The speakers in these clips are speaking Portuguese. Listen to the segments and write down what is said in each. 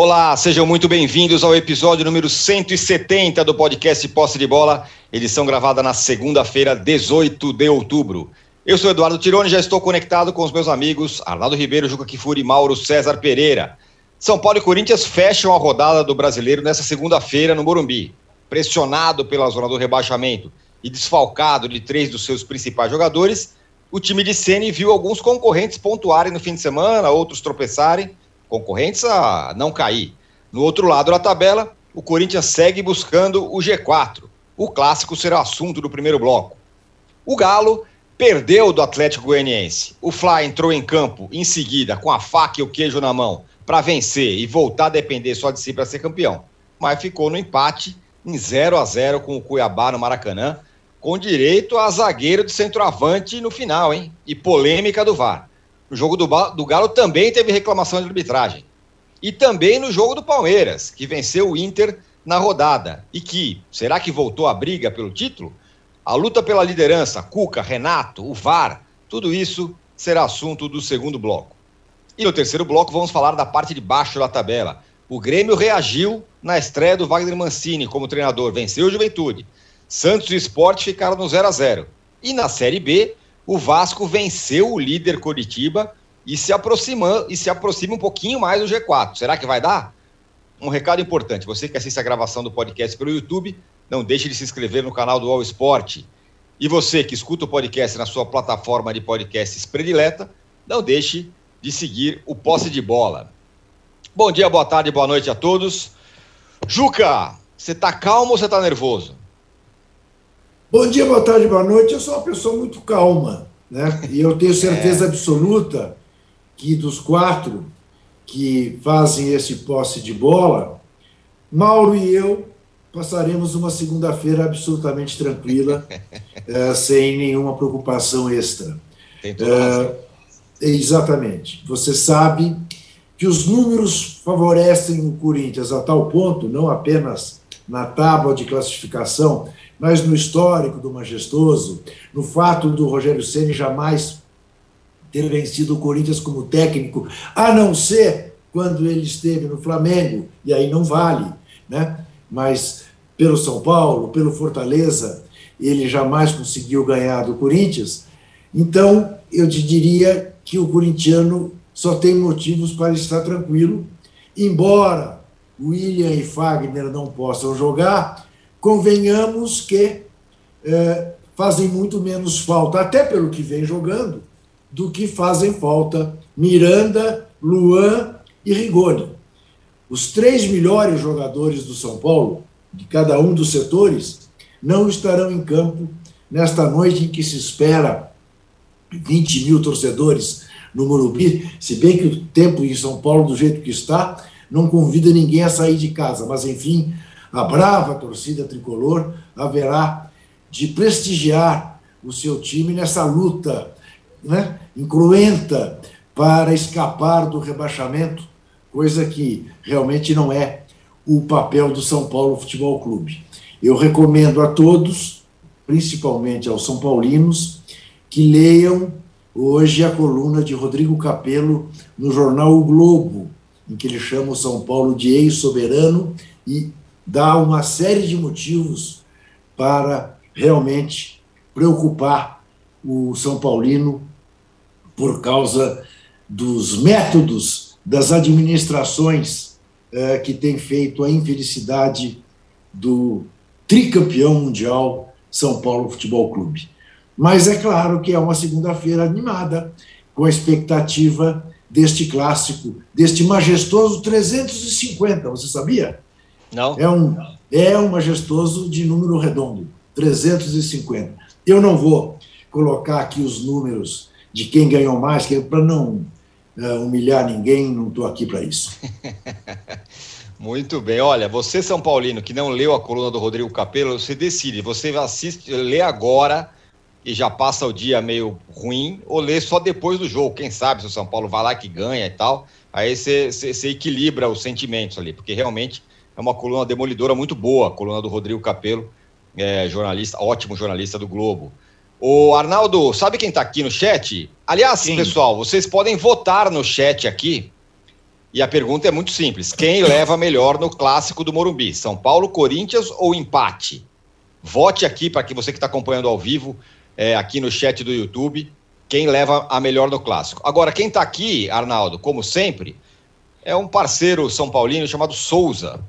Olá, sejam muito bem-vindos ao episódio número 170 do podcast Posse de Bola, edição gravada na segunda-feira, 18 de outubro. Eu sou Eduardo Tironi já estou conectado com os meus amigos Arnaldo Ribeiro, Juca Kifuri e Mauro César Pereira. São Paulo e Corinthians fecham a rodada do brasileiro nessa segunda-feira no Morumbi. Pressionado pela zona do rebaixamento e desfalcado de três dos seus principais jogadores, o time de Ceni viu alguns concorrentes pontuarem no fim de semana, outros tropeçarem concorrentes a não cair. No outro lado da tabela, o Corinthians segue buscando o G4. O clássico será assunto do primeiro bloco. O Galo perdeu do Atlético Goianiense. O Fla entrou em campo em seguida com a faca e o queijo na mão para vencer e voltar a depender só de si para ser campeão. Mas ficou no empate em 0 a 0 com o Cuiabá no Maracanã, com direito a zagueiro de centroavante no final, hein? E polêmica do VAR. No jogo do, do Galo também teve reclamação de arbitragem. E também no jogo do Palmeiras, que venceu o Inter na rodada. E que, será que voltou a briga pelo título? A luta pela liderança, Cuca, Renato, o VAR, tudo isso será assunto do segundo bloco. E no terceiro bloco vamos falar da parte de baixo da tabela. O Grêmio reagiu na estreia do Wagner Mancini como treinador, venceu o Juventude. Santos e Sport ficaram no 0 a 0 E na Série B, o Vasco venceu o líder Coritiba e se aproxima, e se aproxima um pouquinho mais do G4. Será que vai dar? Um recado importante: você que assiste a gravação do podcast pelo YouTube, não deixe de se inscrever no canal do All Sport. E você que escuta o podcast na sua plataforma de podcasts predileta, não deixe de seguir o Posse de Bola. Bom dia, boa tarde, boa noite a todos. Juca, você tá calmo ou você tá nervoso? Bom dia, boa tarde, boa noite. Eu sou uma pessoa muito calma, né? E eu tenho certeza é. absoluta que dos quatro que fazem esse posse de bola, Mauro e eu passaremos uma segunda-feira absolutamente tranquila, é, sem nenhuma preocupação extra. Tem toda é, Exatamente. Você sabe que os números favorecem o Corinthians a tal ponto, não apenas na tábua de classificação, mas no histórico do majestoso, no fato do Rogério Ceni jamais ter vencido o Corinthians como técnico, a não ser quando ele esteve no Flamengo, e aí não vale, né? Mas pelo São Paulo, pelo Fortaleza, ele jamais conseguiu ganhar do Corinthians. Então, eu te diria que o corintiano só tem motivos para estar tranquilo, embora William e Fagner não possam jogar, convenhamos que é, fazem muito menos falta, até pelo que vem jogando, do que fazem falta Miranda, Luan e Rigoni. Os três melhores jogadores do São Paulo, de cada um dos setores, não estarão em campo nesta noite em que se espera 20 mil torcedores no Morumbi, se bem que o tempo em São Paulo, do jeito que está, não convida ninguém a sair de casa, mas enfim, a brava torcida tricolor haverá de prestigiar o seu time nessa luta né, incruenta para escapar do rebaixamento, coisa que realmente não é o papel do São Paulo Futebol Clube. Eu recomendo a todos, principalmente aos São Paulinos, que leiam hoje a coluna de Rodrigo Capello no jornal O Globo, em que ele chama o São Paulo de ex-soberano e dá uma série de motivos para realmente preocupar o São Paulino por causa dos métodos das administrações eh, que têm feito a infelicidade do tricampeão mundial São Paulo Futebol Clube. Mas é claro que é uma segunda-feira animada, com a expectativa deste clássico, deste majestoso 350, você sabia? Não. É um, é um majestoso de número redondo, 350. Eu não vou colocar aqui os números de quem ganhou mais, que é para não uh, humilhar ninguém, não estou aqui para isso. Muito bem. Olha, você, São Paulino, que não leu a coluna do Rodrigo Capello, você decide. Você assiste, lê agora e já passa o dia meio ruim, ou lê só depois do jogo. Quem sabe se o São Paulo vai lá que ganha e tal. Aí você, você, você equilibra os sentimentos ali, porque realmente é uma coluna demolidora muito boa, a coluna do Rodrigo Capello, é, jornalista, ótimo jornalista do Globo. O Arnaldo, sabe quem está aqui no chat? Aliás, Sim. pessoal, vocês podem votar no chat aqui E a pergunta é muito simples: quem leva melhor no clássico do Morumbi? São Paulo, Corinthians ou empate? Vote aqui para que você que está acompanhando ao vivo, é, aqui no chat do YouTube, quem leva a melhor no clássico. Agora, quem está aqui, Arnaldo, como sempre, é um parceiro São Paulino chamado Souza.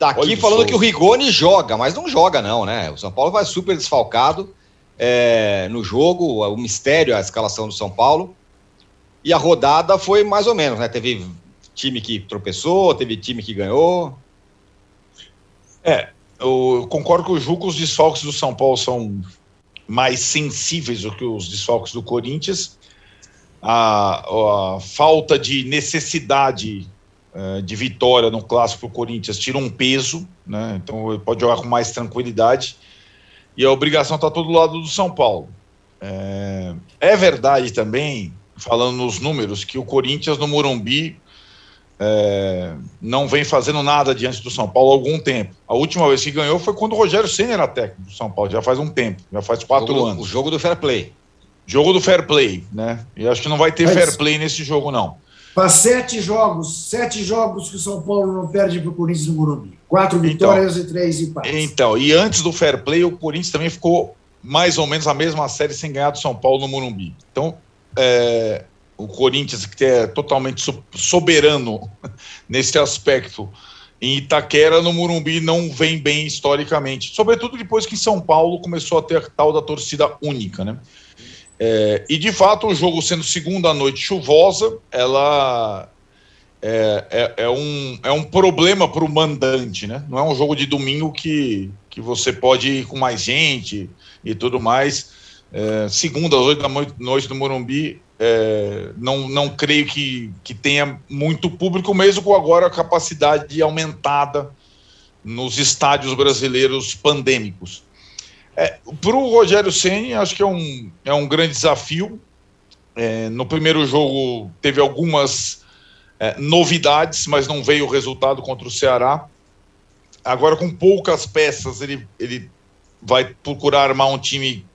Está aqui Olha falando que o Rigoni joga, mas não joga, não, né? O São Paulo vai super desfalcado é, no jogo, o mistério, a escalação do São Paulo. E a rodada foi mais ou menos, né? Teve time que tropeçou, teve time que ganhou. É, eu concordo que o Ju os desfalques do São Paulo são mais sensíveis do que os desfalques do Corinthians. A, a falta de necessidade uh, de vitória no clássico do Corinthians tira um peso, né? então ele pode jogar com mais tranquilidade. E a obrigação está todo lado do São Paulo. É, é verdade também, falando nos números, que o Corinthians no Morumbi é, não vem fazendo nada diante do São Paulo há algum tempo. A última vez que ganhou foi quando o Rogério Senna era técnico do São Paulo, já faz um tempo, já faz quatro o anos. O jogo do fair play. Jogo do fair play, né? E acho que não vai ter Mas, fair play nesse jogo, não. Faz sete jogos, sete jogos que o São Paulo não perde para o Corinthians no Morumbi. Quatro então, vitórias então, e três empates. Então, e antes do fair play, o Corinthians também ficou mais ou menos a mesma série sem ganhar do São Paulo no Morumbi. Então, é, o Corinthians, que é totalmente soberano nesse aspecto, em Itaquera, no Murumbi, não vem bem historicamente. Sobretudo depois que São Paulo começou a ter a tal da torcida única, né? É, e de fato, o jogo sendo segunda noite chuvosa, ela é, é, é um, é um problema para o mandante, né? Não é um jogo de domingo que, que você pode ir com mais gente e tudo mais. É, segunda às oito da noite no Morumbi é, não, não creio que, que tenha muito público, mesmo com agora a capacidade aumentada nos estádios brasileiros pandêmicos. É, Para o Rogério Senna, acho que é um, é um grande desafio. É, no primeiro jogo teve algumas é, novidades, mas não veio o resultado contra o Ceará. Agora, com poucas peças, ele, ele vai procurar armar um time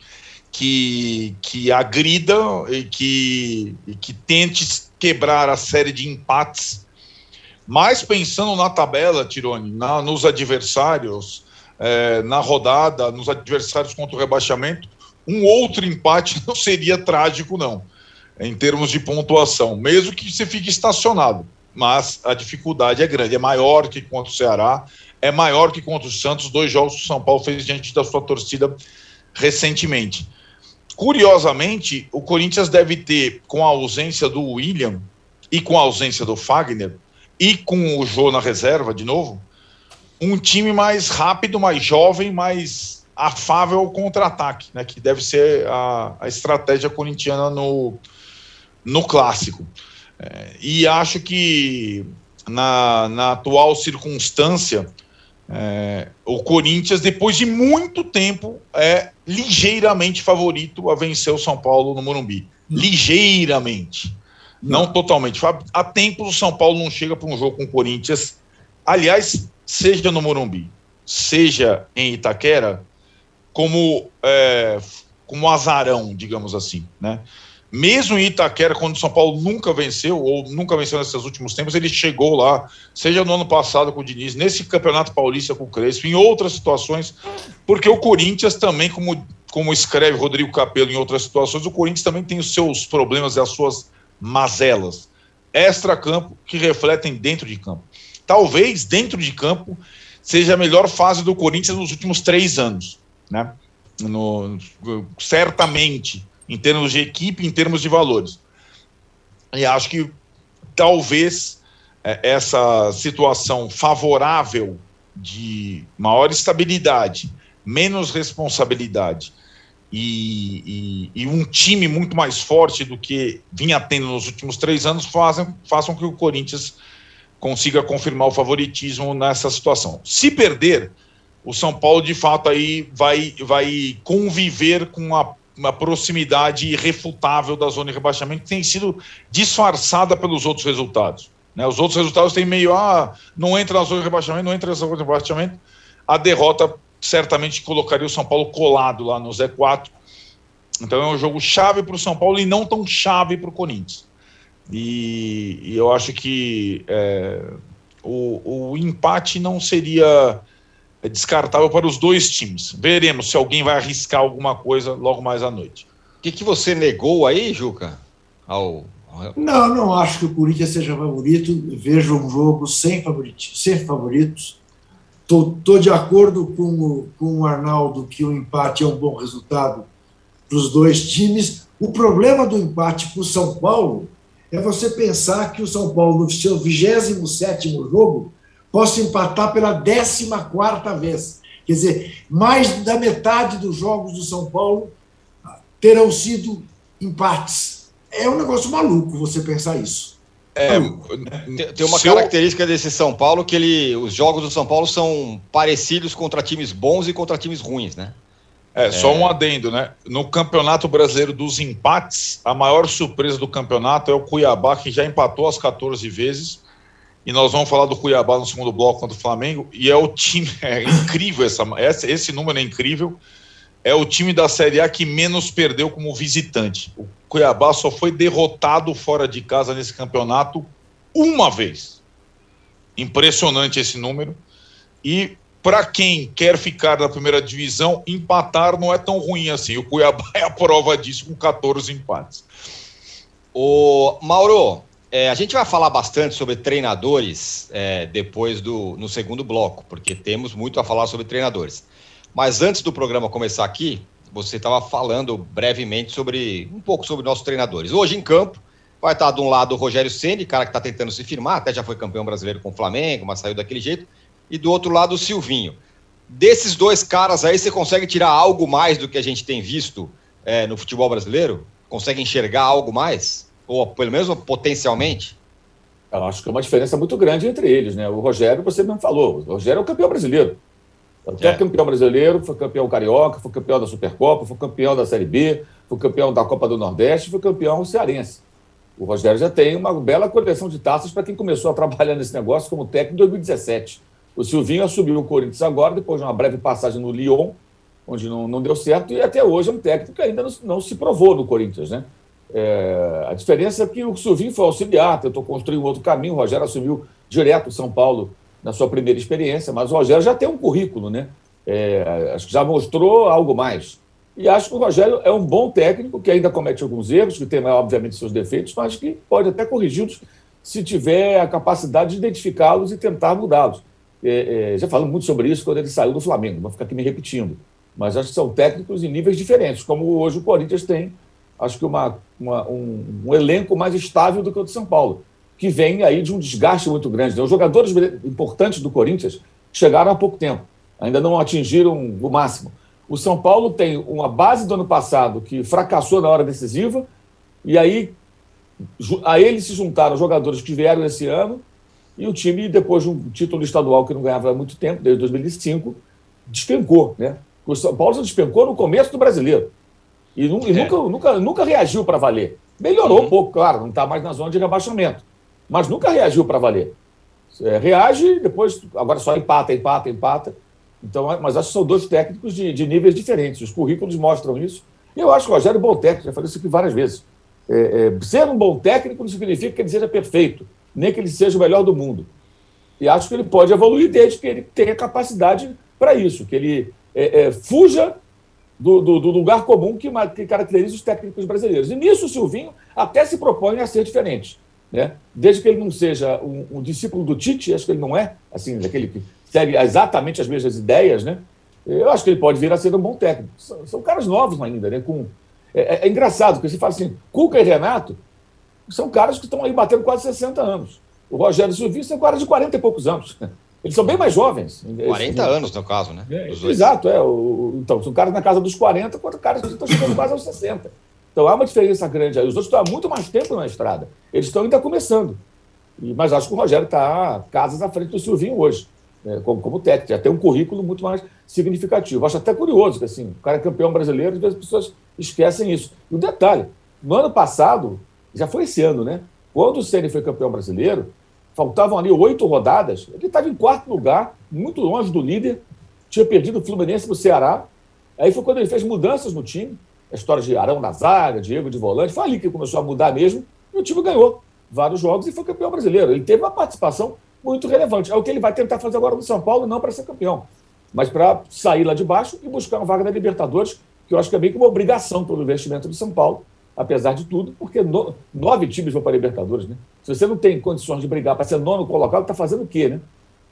que, que agrida e que, e que tente quebrar a série de empates. Mas pensando na tabela, Tirone, na, nos adversários, é, na rodada, nos adversários contra o rebaixamento, um outro empate não seria trágico, não, em termos de pontuação, mesmo que você fique estacionado. Mas a dificuldade é grande, é maior que contra o Ceará, é maior que contra o Santos, dois jogos que o São Paulo fez diante da sua torcida recentemente. Curiosamente, o Corinthians deve ter, com a ausência do William e com a ausência do Fagner e com o Jô na reserva de novo, um time mais rápido, mais jovem, mais afável ao contra-ataque, né? Que deve ser a, a estratégia corintiana no, no clássico. É, e acho que na, na atual circunstância é, o Corinthians, depois de muito tempo, é ligeiramente favorito a vencer o São Paulo no Morumbi. Ligeiramente. Não, totalmente. Há tempos o São Paulo não chega para um jogo com o Corinthians. Aliás, seja no Morumbi, seja em Itaquera, como, é, como azarão, digamos assim. Né? Mesmo em Itaquera, quando o São Paulo nunca venceu, ou nunca venceu nesses últimos tempos, ele chegou lá, seja no ano passado com o Diniz, nesse Campeonato Paulista com o Crespo, em outras situações, porque o Corinthians também, como, como escreve Rodrigo Capello em outras situações, o Corinthians também tem os seus problemas e as suas mazelas extra-campo que refletem dentro de campo. Talvez dentro de campo seja a melhor fase do Corinthians nos últimos três anos, né? No, certamente em termos de equipe, em termos de valores. E acho que talvez é, essa situação favorável de maior estabilidade, menos responsabilidade e, e, e, um time muito mais forte do que vinha tendo nos últimos três anos façam, façam que o Corinthians consiga confirmar o favoritismo nessa situação. Se perder, o São Paulo de fato aí vai, vai conviver com a uma proximidade irrefutável da zona de rebaixamento que tem sido disfarçada pelos outros resultados. Né? Os outros resultados têm meio, ah, não entra na zona de rebaixamento, não entra na zona de rebaixamento. A derrota certamente colocaria o São Paulo colado lá no Z4. Então é um jogo chave para o São Paulo e não tão chave para o Corinthians. E, e eu acho que é, o, o empate não seria descartável para os dois times. Veremos se alguém vai arriscar alguma coisa logo mais à noite. O que, que você negou aí, Juca? Ao... Não, não acho que o Corinthians seja favorito. Vejo um jogo sem, favorito, sem favoritos. Estou de acordo com o, com o Arnaldo que o empate é um bom resultado para os dois times. O problema do empate para o São Paulo é você pensar que o São Paulo, no seu 27 jogo, possa empatar pela 14 vez. Quer dizer, mais da metade dos jogos do São Paulo terão sido empates. É um negócio maluco você pensar isso. É, tem uma característica desse São Paulo que ele, os jogos do São Paulo são parecidos contra times bons e contra times ruins, né? É, só um adendo, né? No Campeonato Brasileiro dos Empates, a maior surpresa do campeonato é o Cuiabá, que já empatou as 14 vezes. E nós vamos falar do Cuiabá no segundo bloco contra o Flamengo. E é o time. É incrível essa, esse número é incrível. É o time da Série A que menos perdeu como visitante. O Cuiabá só foi derrotado fora de casa nesse campeonato uma vez. Impressionante esse número. E para quem quer ficar na primeira divisão, empatar não é tão ruim assim. O Cuiabá é a prova disso com 14 empates. O Mauro, é, a gente vai falar bastante sobre treinadores é, depois do no segundo bloco, porque temos muito a falar sobre treinadores. Mas antes do programa começar aqui, você estava falando brevemente sobre um pouco sobre nossos treinadores. Hoje em campo vai estar de um lado o Rogério Ceni, cara que está tentando se firmar, até já foi campeão brasileiro com o Flamengo, mas saiu daquele jeito e do outro lado o Silvinho. Desses dois caras aí, você consegue tirar algo mais do que a gente tem visto é, no futebol brasileiro? Consegue enxergar algo mais? Ou pelo menos potencialmente? Eu acho que é uma diferença muito grande entre eles, né? O Rogério, você mesmo falou, o Rogério é o campeão brasileiro. É. campeão brasileiro, foi campeão carioca, foi campeão da Supercopa, foi campeão da Série B, foi campeão da Copa do Nordeste, foi campeão cearense. O Rogério já tem uma bela coleção de taças para quem começou a trabalhar nesse negócio como técnico em 2017. O Silvinho assumiu o Corinthians agora, depois de uma breve passagem no Lyon, onde não, não deu certo, e até hoje é um técnico que ainda não, não se provou no Corinthians. Né? É, a diferença é que o Silvinho foi auxiliar, tentou construir um outro caminho, o Rogério assumiu direto o São Paulo na sua primeira experiência, mas o Rogério já tem um currículo, né? É, acho que já mostrou algo mais. E acho que o Rogério é um bom técnico, que ainda comete alguns erros, que tem, obviamente, seus defeitos, mas que pode até corrigi-los se tiver a capacidade de identificá-los e tentar mudá-los. É, é, já falamos muito sobre isso quando ele saiu do Flamengo, vou ficar aqui me repetindo. Mas acho que são técnicos em níveis diferentes, como hoje o Corinthians tem, acho que uma, uma um, um, elenco mais estável do que o de São Paulo, que vem aí de um desgaste muito grande. Né? Os jogadores importantes do Corinthians chegaram há pouco tempo, ainda não atingiram o máximo. O São Paulo tem uma base do ano passado que fracassou na hora decisiva, e aí a ele se juntaram jogadores que vieram esse ano e o time, depois de um título estadual que não ganhava há muito tempo, desde 2005, despencou. Né? O São Paulo despencou no começo do brasileiro. E, nu é. nunca, nunca, nunca reagiu para valer. Melhorou uhum. um pouco, claro, não está mais na zona de rebaixamento. Mas nunca reagiu para valer. É, reage, depois, agora só empata, empata, empata. Então, mas acho que são dois técnicos de, de níveis diferentes. Os currículos mostram isso. E eu acho que o Rogério é um bom técnico, já falei isso aqui várias vezes. É, é, ser um bom técnico não significa que ele seja perfeito nem que ele seja o melhor do mundo. E acho que ele pode evoluir desde que ele tenha capacidade para isso, que ele é, é, fuja do, do, do, lugar comum que, que, caracteriza os técnicos brasileiros. E nisso o Silvinho até se propõe a ser diferente. Né? Desde que ele não seja um, um discípulo do Tite, acho que ele não é, assim, daquele que segue exatamente as mesmas ideias, né? eu acho que ele pode vir a ser um bom técnico. São, são caras novos ainda, né? Com, é, é, é engraçado, porque você fala assim, Cuca e Renato são caras que estão aí batendo quase 60 anos. O Rogério Silvinho são caras de 40 e poucos anos. Eles são bem mais jovens. 40 anos, no caso, né? É, exato, é. O, então, são caras na casa dos 40, quanto caras que estão chegando quase aos 60. Então há uma diferença grande aí. Os outros estão há muito mais tempo na estrada. Eles estão ainda começando. E, mas acho que o Rogério está casas à frente do Silvinho hoje, né, como, como técnico. Já tem um currículo muito mais significativo. Acho até curioso que assim, o cara é campeão brasileiro, às vezes as pessoas esquecem isso. E um detalhe: no ano passado, já foi esse ano, né? Quando o Ceni foi campeão brasileiro, faltavam ali oito rodadas, ele estava em quarto lugar, muito longe do líder, tinha perdido o Fluminense para o Ceará. Aí foi quando ele fez mudanças no time, a história de Arão na zaga, Diego de volante, foi ali que começou a mudar mesmo, e o time ganhou. vários jogos e foi campeão brasileiro. Ele teve uma participação muito relevante. É o que ele vai tentar fazer agora no São Paulo, não para ser campeão, mas para sair lá de baixo e buscar uma vaga na Libertadores, que eu acho que é meio que uma obrigação pelo investimento do São Paulo, apesar de tudo, porque no, nove times vão para a Libertadores. Né? Se você não tem condições de brigar para ser nono colocado, está fazendo o quê né?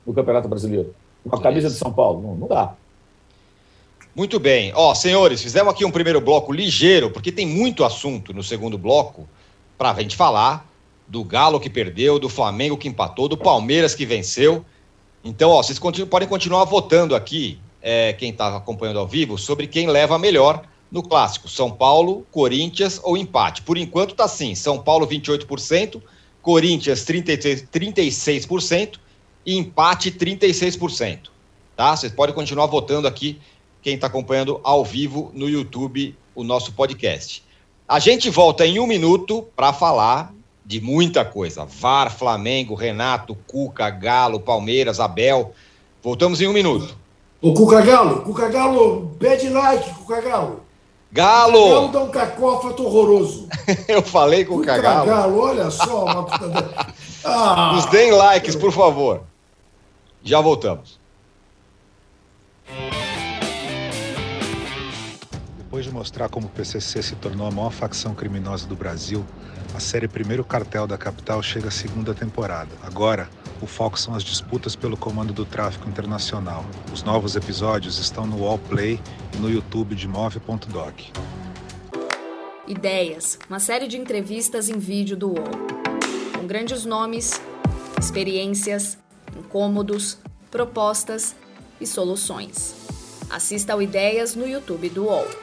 no Campeonato Brasileiro? Com a camisa de São Paulo? Não, não dá. Muito bem. Ó, senhores, fizemos aqui um primeiro bloco ligeiro, porque tem muito assunto no segundo bloco para a gente falar do Galo que perdeu, do Flamengo que empatou, do Palmeiras que venceu. Então, ó, vocês podem continuar votando aqui, é, quem está acompanhando ao vivo, sobre quem leva melhor no clássico: São Paulo, Corinthians ou empate. Por enquanto está assim: São Paulo 28%, Corinthians 33, 36% e empate 36%. Tá? Vocês podem continuar votando aqui, quem está acompanhando ao vivo no YouTube, o nosso podcast. A gente volta em um minuto para falar de muita coisa. VAR, Flamengo, Renato, Cuca, Galo, Palmeiras, Abel. Voltamos em um minuto. O Cuca Galo, Cuca Galo, pede like, Cuca Galo. Galo! Galo dá um cacófato horroroso. Eu falei com o Cuca Galo. Galo, olha só. Uma... ah, Nos deem likes, por favor. Já voltamos. Depois de mostrar como o PCC se tornou a maior facção criminosa do Brasil, a série Primeiro Cartel da Capital chega à segunda temporada. Agora, o foco são as disputas pelo comando do tráfico internacional. Os novos episódios estão no Wallplay e no YouTube de Move.doc. Ideias, uma série de entrevistas em vídeo do UOL. Com grandes nomes, experiências, incômodos, propostas e soluções. Assista ao Ideias no YouTube do UOL.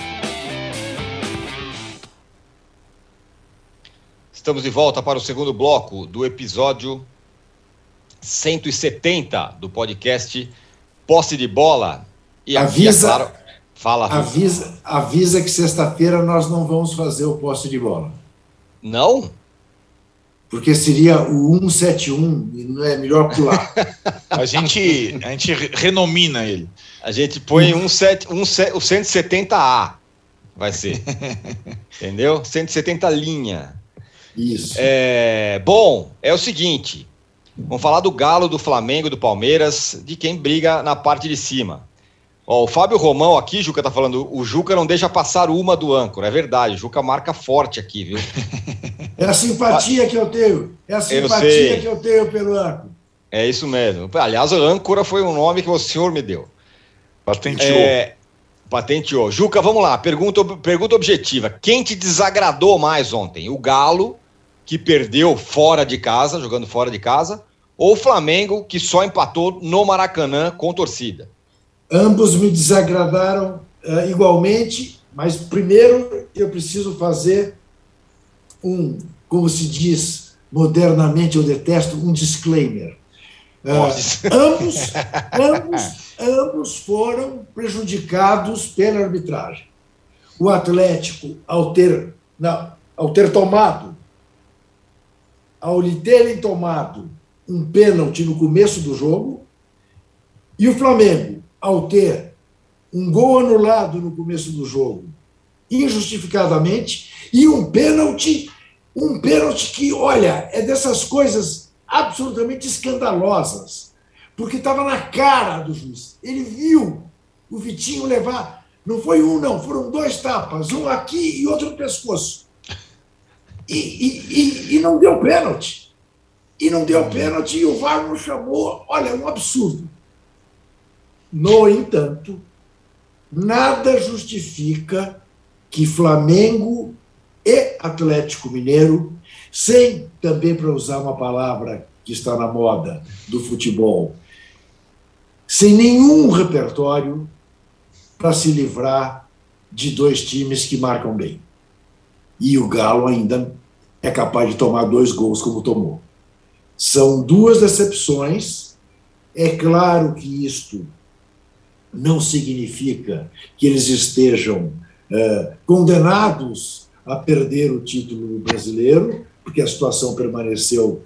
Estamos de volta para o segundo bloco do episódio 170 do podcast Posse de Bola. E avisa, é claro, fala. Avisa, avisa que sexta-feira nós não vamos fazer o posse de bola. Não? Porque seria o 171 e não é melhor pular. a gente a gente renomina ele. A gente põe um, set, um, o 170A. Vai ser. Entendeu? 170 linha. Isso. É, bom, é o seguinte. Vamos falar do Galo, do Flamengo, do Palmeiras, de quem briga na parte de cima. Ó, o Fábio Romão aqui, Juca tá falando, o Juca não deixa passar uma do âncora. É verdade, o Juca marca forte aqui, viu? É a simpatia que eu tenho. É a simpatia eu que eu tenho pelo âncora. É isso mesmo. Aliás, o âncora foi um nome que o senhor me deu. Patenteou. É, patenteou. Juca, vamos lá. Pergunta, pergunta objetiva. Quem te desagradou mais ontem? O Galo que perdeu fora de casa, jogando fora de casa, ou o Flamengo, que só empatou no Maracanã com torcida? Ambos me desagradaram uh, igualmente, mas primeiro eu preciso fazer um, como se diz modernamente, eu detesto, um disclaimer. Uh, ambos, ambos, ambos foram prejudicados pela arbitragem. O Atlético, ao ter, não, ao ter tomado ao lhe terem tomado um pênalti no começo do jogo, e o Flamengo, ao ter um gol anulado no começo do jogo, injustificadamente, e um pênalti, um pênalti que, olha, é dessas coisas absolutamente escandalosas, porque estava na cara do juiz. Ele viu o Vitinho levar, não foi um, não, foram dois tapas, um aqui e outro no pescoço e, e, e, não deu pênalti. E não deu pênalti e o VAR não chamou. Olha, é um absurdo. No entanto, nada justifica que Flamengo e Atlético Mineiro, sem também para usar uma palavra que está na moda do futebol, sem nenhum repertório para se livrar de dois times que marcam bem. E o Galo ainda é capaz de tomar dois gols como tomou. São duas decepções. É claro que isto não significa que eles estejam é, condenados a perder o título brasileiro, porque a situação permaneceu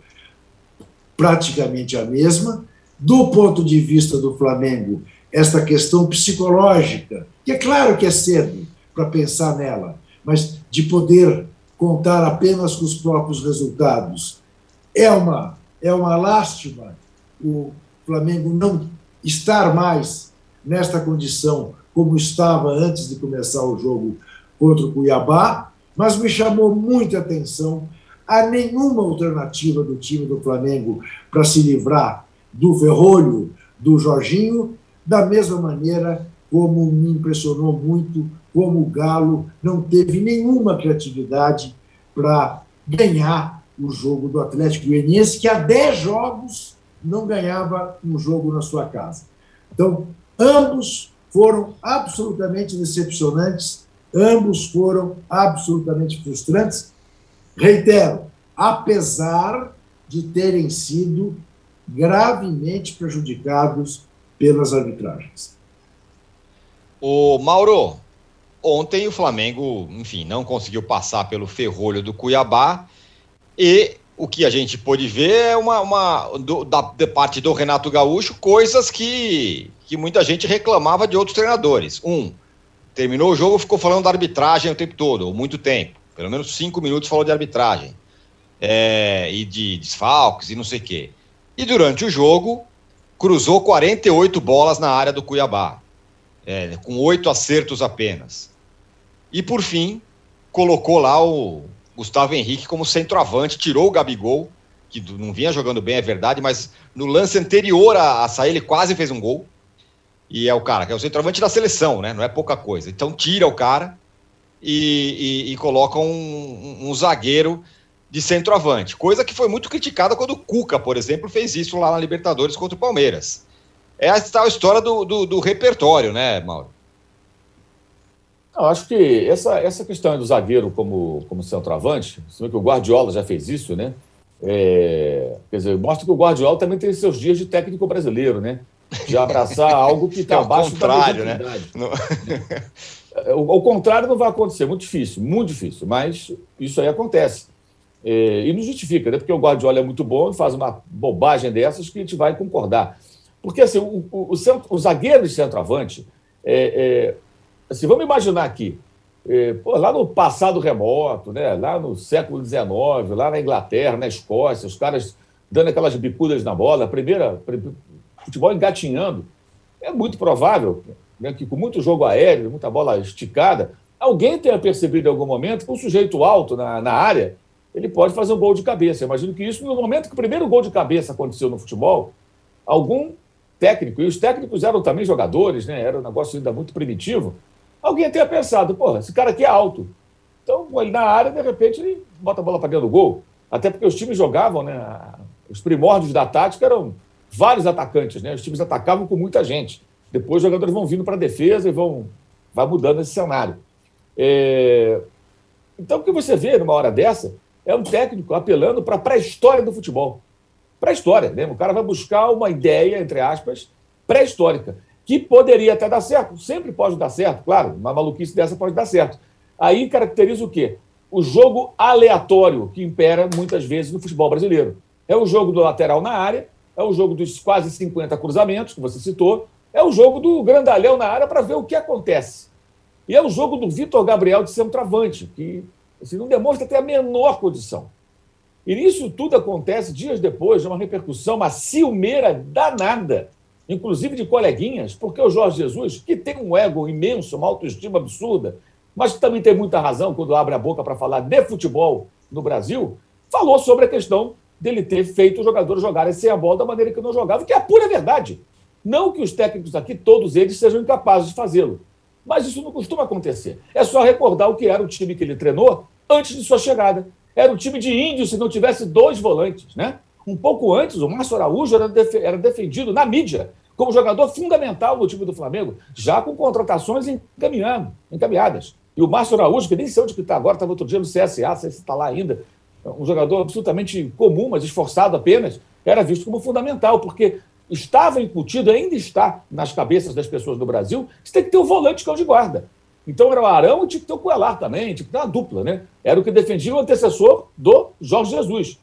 praticamente a mesma. Do ponto de vista do Flamengo, esta questão psicológica, que é claro que é cedo para pensar nela, mas de poder contar apenas com os próprios resultados. É uma, é uma lástima o Flamengo não estar mais nesta condição como estava antes de começar o jogo contra o Cuiabá, mas me chamou muita atenção a nenhuma alternativa do time do Flamengo para se livrar do ferrolho do Jorginho, da mesma maneira como me impressionou muito como o Galo não teve nenhuma criatividade para ganhar o jogo do Atlético Goianiense, que há 10 jogos não ganhava um jogo na sua casa. Então, ambos foram absolutamente decepcionantes, ambos foram absolutamente frustrantes. Reitero, apesar de terem sido gravemente prejudicados pelas arbitragens. O Mauro, ontem o Flamengo, enfim, não conseguiu passar pelo ferrolho do Cuiabá e o que a gente pôde ver é uma, uma do, da, da, parte do Renato Gaúcho, coisas que, que muita gente reclamava de outros treinadores. Um, terminou o jogo, ficou falando da arbitragem o tempo todo, ou muito tempo. Pelo menos cinco minutos falou de arbitragem. É, e de desfalques e não sei o quê. E durante o jogo, cruzou 48 bolas na área do Cuiabá, é, com oito acertos apenas. E por fim, colocou lá o Gustavo Henrique como centroavante, tirou o Gabigol, que não vinha jogando bem, é verdade, mas no lance anterior a, a sair ele quase fez um gol. E é o cara, que é o centroavante da seleção, né? Não é pouca coisa. Então tira o cara e, e, e coloca um, um, um zagueiro de centroavante. Coisa que foi muito criticada quando o Cuca, por exemplo, fez isso lá na Libertadores contra o Palmeiras. É a tal história do, do, do repertório, né, Mauro? Eu acho que essa, essa questão do zagueiro como, como centroavante, você que o Guardiola já fez isso, né? É, quer dizer, mostra que o Guardiola também tem seus dias de técnico brasileiro, né? De abraçar algo que está é abaixo contrário, da né? No... o, o contrário não vai acontecer, muito difícil, muito difícil, mas isso aí acontece. É, e não justifica, né? Porque o Guardiola é muito bom e faz uma bobagem dessas que a gente vai concordar. Porque assim, o, o, o, centro, o zagueiro de centroavante, é, é, assim, vamos imaginar aqui, é, pô, lá no passado remoto, né, lá no século XIX, lá na Inglaterra, na Escócia, os caras dando aquelas bicudas na bola, primeira, futebol engatinhando, é muito provável né, que com muito jogo aéreo, muita bola esticada, alguém tenha percebido em algum momento que um sujeito alto na, na área, ele pode fazer um gol de cabeça. Eu imagino que isso, no momento que o primeiro gol de cabeça aconteceu no futebol, algum técnico, e os técnicos eram também jogadores, né, era um negócio ainda muito primitivo, alguém tenha pensado, porra, esse cara aqui é alto. Então, ele na área, de repente, ele bota a bola para dentro do gol. Até porque os times jogavam, né? Os primórdios da tática eram vários atacantes, né? Os times atacavam com muita gente. Depois os jogadores vão vindo para a defesa e vão vai mudando esse cenário. É... Então, o que você vê numa hora dessa é um técnico apelando para a pré-história do futebol. Pré-história, né? O cara vai buscar uma ideia, entre aspas, pré-histórica que poderia até dar certo, sempre pode dar certo, claro, uma maluquice dessa pode dar certo. Aí caracteriza o quê? O jogo aleatório que impera muitas vezes no futebol brasileiro. É o jogo do lateral na área, é o jogo dos quase 50 cruzamentos que você citou, é o jogo do grandalhão na área para ver o que acontece. E é o jogo do Vitor Gabriel de centroavante, que assim, não demonstra ter a menor condição. E isso tudo acontece dias depois de uma repercussão, uma ciumeira danada inclusive de coleguinhas, porque o Jorge Jesus, que tem um ego imenso, uma autoestima absurda, mas que também tem muita razão quando abre a boca para falar de futebol no Brasil, falou sobre a questão dele ter feito os jogadores jogarem sem a bola da maneira que não jogavam, que é a pura verdade. Não que os técnicos aqui, todos eles, sejam incapazes de fazê-lo. Mas isso não costuma acontecer. É só recordar o que era o time que ele treinou antes de sua chegada. Era um time de índios se não tivesse dois volantes, né? Um pouco antes, o Márcio Araújo era, def era defendido na mídia como jogador fundamental no time do Flamengo, já com contratações encaminhando, encaminhadas. E o Márcio Araújo, que nem sei onde está agora, estava outro dia no CSA, se está lá ainda, um jogador absolutamente comum, mas esforçado apenas, era visto como fundamental, porque estava incutido, ainda está nas cabeças das pessoas do Brasil, que você tem que ter o volante cão de guarda. Então era o Arão e tinha que ter o Coelar também, tinha que ter uma dupla, né? Era o que defendia o antecessor do Jorge Jesus.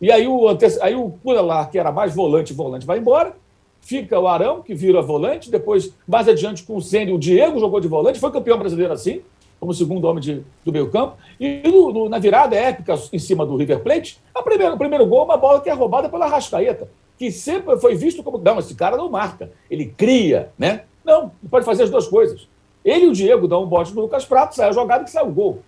E aí o, aí o Coelar, que era mais volante, volante vai embora, fica o Arão, que vira volante, depois, mais adiante, com o Sênio, o Diego jogou de volante, foi campeão brasileiro assim, como segundo homem de, do meio campo, e no, no, na virada épica em cima do River Plate, a primeira, o primeiro gol, uma bola que é roubada pela Rascaeta, que sempre foi visto como, não, esse cara não marca, ele cria, né? Não, pode fazer as duas coisas. Ele e o Diego dão um bote no Lucas Prato, sai a jogada que sai o gol.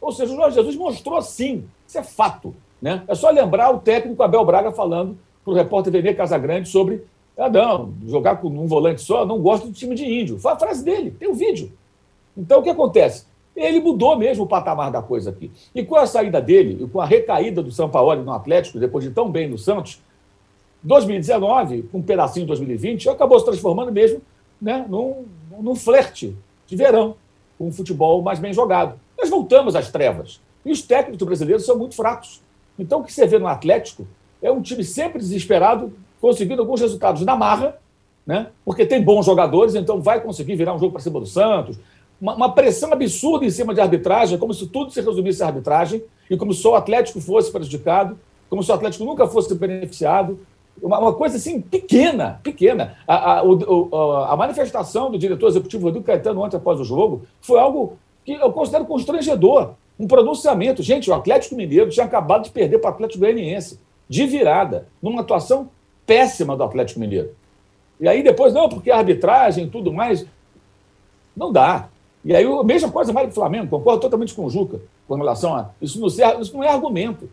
Ou seja, o Jorge Jesus mostrou sim, isso é fato. Né? É só lembrar o técnico Abel Braga falando para o repórter Vene Casagrande sobre ah, jogar com um volante só, não gosto do time de índio. Foi a frase dele, tem o um vídeo. Então, o que acontece? Ele mudou mesmo o patamar da coisa aqui. E com a saída dele, e com a recaída do São Paulo no Atlético, depois de tão bem no Santos, 2019, com um pedacinho de 2020, acabou se transformando mesmo né, num, num flerte de verão, com um futebol mais bem jogado. Nós voltamos às trevas. E os técnicos brasileiros são muito fracos. Então, o que você vê no Atlético é um time sempre desesperado, conseguindo alguns resultados na marra, né? porque tem bons jogadores, então vai conseguir virar um jogo para cima do Santos. Uma, uma, pressão absurda em cima de arbitragem, como se tudo se resumisse à arbitragem, e como se só o Atlético fosse prejudicado, como se o Atlético nunca fosse beneficiado. Uma, uma coisa assim pequena, pequena. A, a, o, a, manifestação do diretor executivo Edu Caetano ontem após o jogo foi algo que eu considero constrangedor. Um pronunciamento. Gente, o Atlético Mineiro tinha acabado de perder para o Atlético Goianiense, de virada, numa atuação péssima do Atlético Mineiro. E aí depois, não, porque arbitragem e tudo mais. Não dá. E aí a mesma coisa vale para o Flamengo, concordo totalmente com o Juca com relação a. Isso não, isso não é argumento.